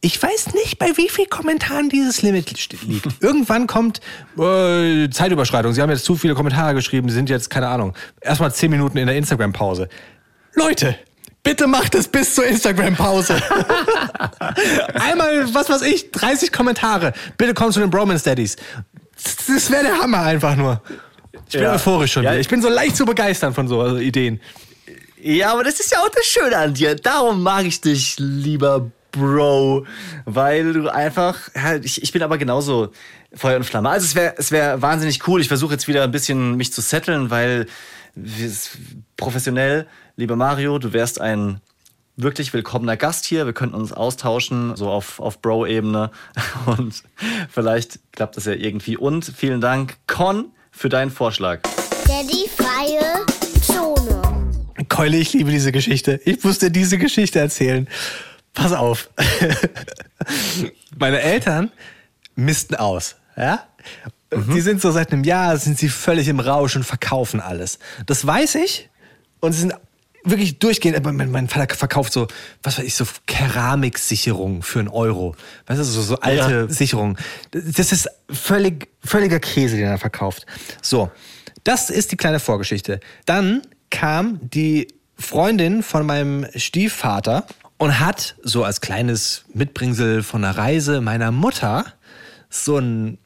Ich weiß nicht, bei wie vielen Kommentaren dieses Limit liegt. Irgendwann kommt äh, Zeitüberschreitung. Sie haben jetzt zu viele Kommentare geschrieben, Sie sind jetzt, keine Ahnung, erstmal zehn Minuten in der Instagram-Pause. Leute, bitte macht es bis zur Instagram-Pause. Einmal, was weiß ich, 30 Kommentare. Bitte kommt zu den Bromance Daddies. Das, wäre der Hammer einfach nur. Ich bin Ja. euphorisch schon Ja. wieder. Ich bin so leicht zu begeistern von so äh, Ideen. Ja, aber das ist ja auch das Schöne an dir. Darum mag ich dich, lieber Bro. Weil du einfach, ich, ich bin aber genauso Feuer und Flamme. Also es wäre es wär wahnsinnig cool. Ich versuche jetzt wieder ein bisschen mich zu setteln, weil professionell, lieber Mario, du wärst ein wirklich willkommener Gast hier. Wir könnten uns austauschen, so auf, auf Bro-Ebene. Und vielleicht klappt das ja irgendwie. Und vielen Dank, Con, für deinen Vorschlag. Daddy freie Zone. Keule, ich liebe diese Geschichte. Ich musste diese Geschichte erzählen. Pass auf. Meine Eltern missten aus, ja? Die sind so seit einem Jahr, sind sie völlig im Rausch und verkaufen alles. Das weiß ich. Und sie sind wirklich durchgehend. Mein, mein Vater verkauft so, was weiß ich, so Keramiksicherungen für einen Euro. Weißt du, so, so alte Ja. Sicherungen. Das ist völlig, völliger Käse, den er verkauft. So, das ist die kleine Vorgeschichte. Dann kam die Freundin von meinem Stiefvater und hat so als kleines Mitbringsel von einer Reise meiner Mutter so ein,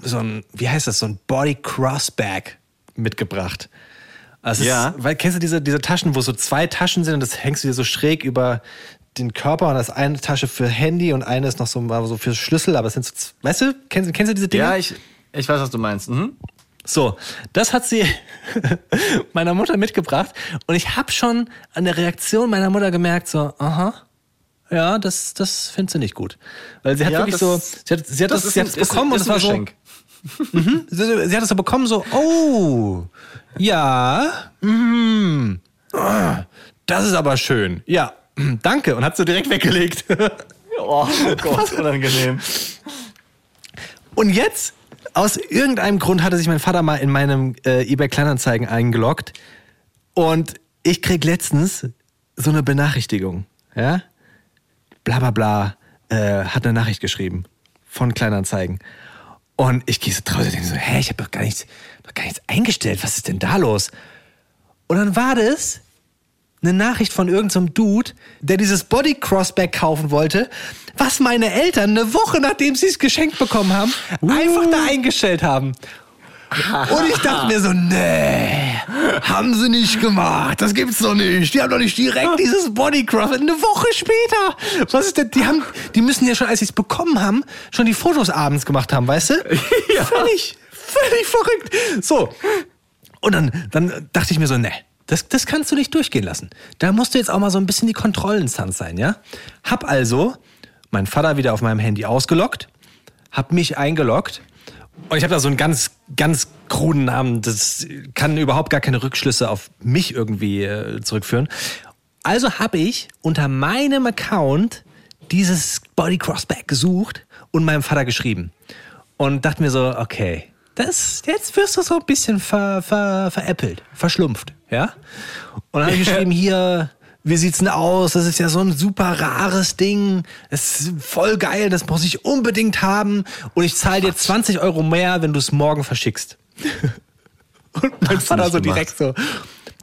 so ein, wie heißt das, so ein Body Crossbag mitgebracht. Also Ja. ist, weil kennst du diese, diese Taschen, wo so zwei Taschen sind und das hängst du dir so schräg über den Körper und das ist eine Tasche für Handy und eine ist noch so, so für Schlüssel, aber es sind so, weißt du, kennst, kennst du diese Dinge? Ja, ich, ich weiß, was du meinst. Mhm. So, das hat sie meiner Mutter mitgebracht und ich habe schon an der Reaktion meiner Mutter gemerkt, so, aha, ja, das, das findet sie nicht gut. Weil sie hat Ja, wirklich das- so, sie hat, sie hat das, ist sie ein- hat es bekommen und es ein war so, Geschenk. Mhm. Sie, sie hat es so bekommen, so, oh, ja, ah, das ist aber schön. Ja, danke. Und hat so direkt weggelegt. Oh, oh Gott, unangenehm. Und jetzt, aus irgendeinem Grund hatte sich mein Vater mal in meinem äh, eBay Kleinanzeigen eingeloggt. Und ich krieg letztens so eine Benachrichtigung, ja? Bla bla bla, äh, hat eine Nachricht geschrieben von Kleinanzeigen. Und ich gehe so draußen und denke so, hä, ich habe doch gar nichts, doch gar nichts eingestellt. Was ist denn da los? Und dann war das eine Nachricht von irgendeinem Dude, der dieses Body Crossback kaufen wollte, was meine Eltern eine Woche nachdem sie es geschenkt bekommen haben, einfach da eingestellt haben. Und ich dachte mir so, nee, haben sie nicht gemacht. Das gibt's doch nicht. Die haben doch nicht direkt dieses Bodycross eine Woche später. Was ist denn? Die haben, die müssen ja schon, als sie es bekommen haben, schon die Fotos abends gemacht haben, weißt du? Völlig, völlig verrückt. So. Und dann, dann dachte ich mir so, nee, das, das kannst du nicht durchgehen lassen. Da musst du jetzt auch mal so ein bisschen die Kontrollinstanz sein, ja? Hab also meinen Vater wieder auf meinem Handy ausgeloggt, hab mich eingeloggt und ich habe da so einen ganz, ganz kruden Namen. Das kann überhaupt gar keine Rückschlüsse auf mich irgendwie äh, zurückführen. Also habe ich unter meinem Account dieses Body Crossback gesucht und meinem Vater geschrieben. Und dachte mir so, okay, das, jetzt wirst du so ein bisschen ver, ver, veräppelt, verschlumpft, ja? Und dann habe ich geschrieben, hier, wie sieht's denn aus? Das ist ja so ein super rares Ding. Das ist voll geil, das muss ich unbedingt haben. Und ich zahle dir 20 Euro mehr, wenn du es morgen verschickst. Und mein Hast Vater so gemacht. direkt so,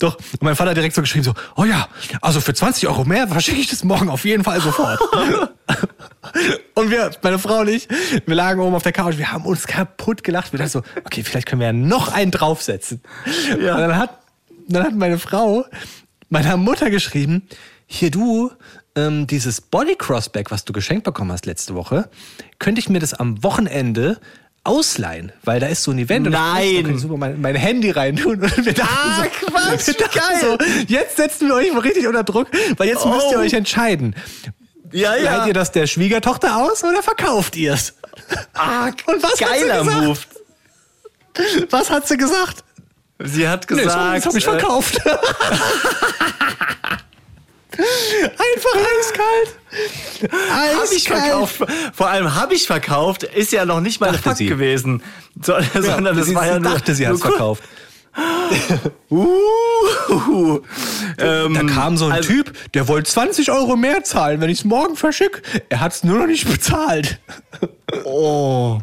doch, und mein Vater direkt so geschrieben so, oh ja, also für 20 Euro mehr verschicke ich das morgen auf jeden Fall sofort. und wir, meine Frau und ich, wir lagen oben auf der Couch, wir haben uns kaputt gelacht. Wir dachten so, okay, vielleicht können wir ja noch einen draufsetzen. Ja. Und dann hat, dann hat meine Frau meiner Mutter geschrieben, hier du, ähm, dieses Body Crossback, was du geschenkt bekommen hast letzte Woche, könnte ich mir das am Wochenende ausleihen, weil da ist so ein Event und Nein. kann ich super mein, mein Handy reintun und wir dachten Ah, so, Quatsch, wir dachten geil. so, jetzt setzen wir euch mal richtig unter Druck, weil jetzt müsst ihr Oh. euch entscheiden. Ja, Leiht ihr das der Schwiegertochter aus oder verkauft ihr es? Ah, Und was geiler hat sie gesagt? Move. Was hat sie gesagt? Sie hat Nee, gesagt, das habe ich äh, verkauft. Einfach eiskalt. Hab ich Eiskalt. verkauft. Vor allem habe ich verkauft, ist ja noch nicht meine Dachte Fakt sie. gewesen. So, sondern das war ja nur, dachte, sie hat es verkauft. Uh, ähm, Da kam so ein also- Typ, der wollte 20 Euro mehr zahlen, wenn ich es morgen verschicke. Er hat es nur noch nicht bezahlt. Oh,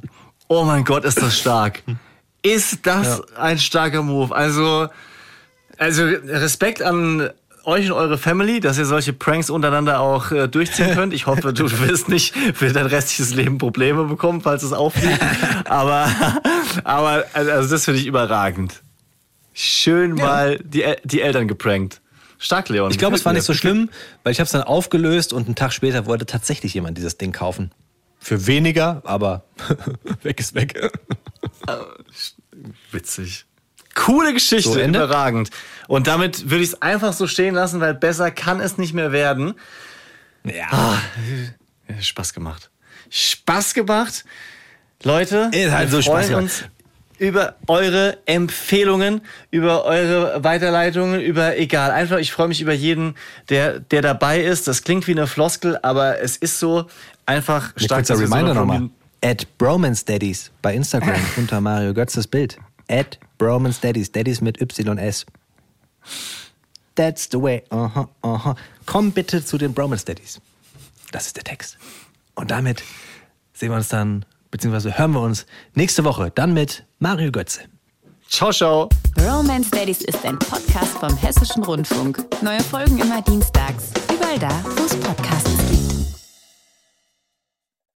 oh mein Gott, ist das stark. Ist das ein starker Move? Also, also Respekt an euch und eure Family, dass ihr solche Pranks untereinander auch äh, durchziehen könnt. Ich hoffe, du wirst nicht für dein restliches Leben Probleme bekommen, falls es auffliegt. aber, aber also das finde ich überragend. Schön mal die, die Eltern geprankt. Stark, Leon. Ich glaube, es war nicht so schlimm, weil ich habe es dann aufgelöst und einen Tag später wollte tatsächlich jemand dieses Ding kaufen. Für weniger, aber weg ist weg. Witzig. Coole Geschichte, So, überragend. Und damit würde ich es einfach so stehen lassen, weil besser kann es nicht mehr werden. Ja. Ja, Spaß gemacht. Spaß gemacht. Leute, Ist halt wir so Spaß gemacht. uns über eure Empfehlungen, über eure Weiterleitungen, über egal. Einfach, ich freue mich über jeden, der, der dabei ist. Das klingt wie eine Floskel, aber es ist so einfach stark. Kurzer wir so Reminder nochmal. At Bromance Daddies bei Instagram unter Mario Götzes Bild. At Bromance Daddies. Daddies mit YS. That's the way. Aha, aha. Komm bitte zu den Bromance Daddies. Das ist der Text. Und damit sehen wir uns dann, beziehungsweise hören wir uns nächste Woche dann mit Mario Götze. Ciao, ciao. Romance Daddies ist ein Podcast vom Hessischen Rundfunk. Neue Folgen immer dienstags. Überall da, wo es Podcasts gibt.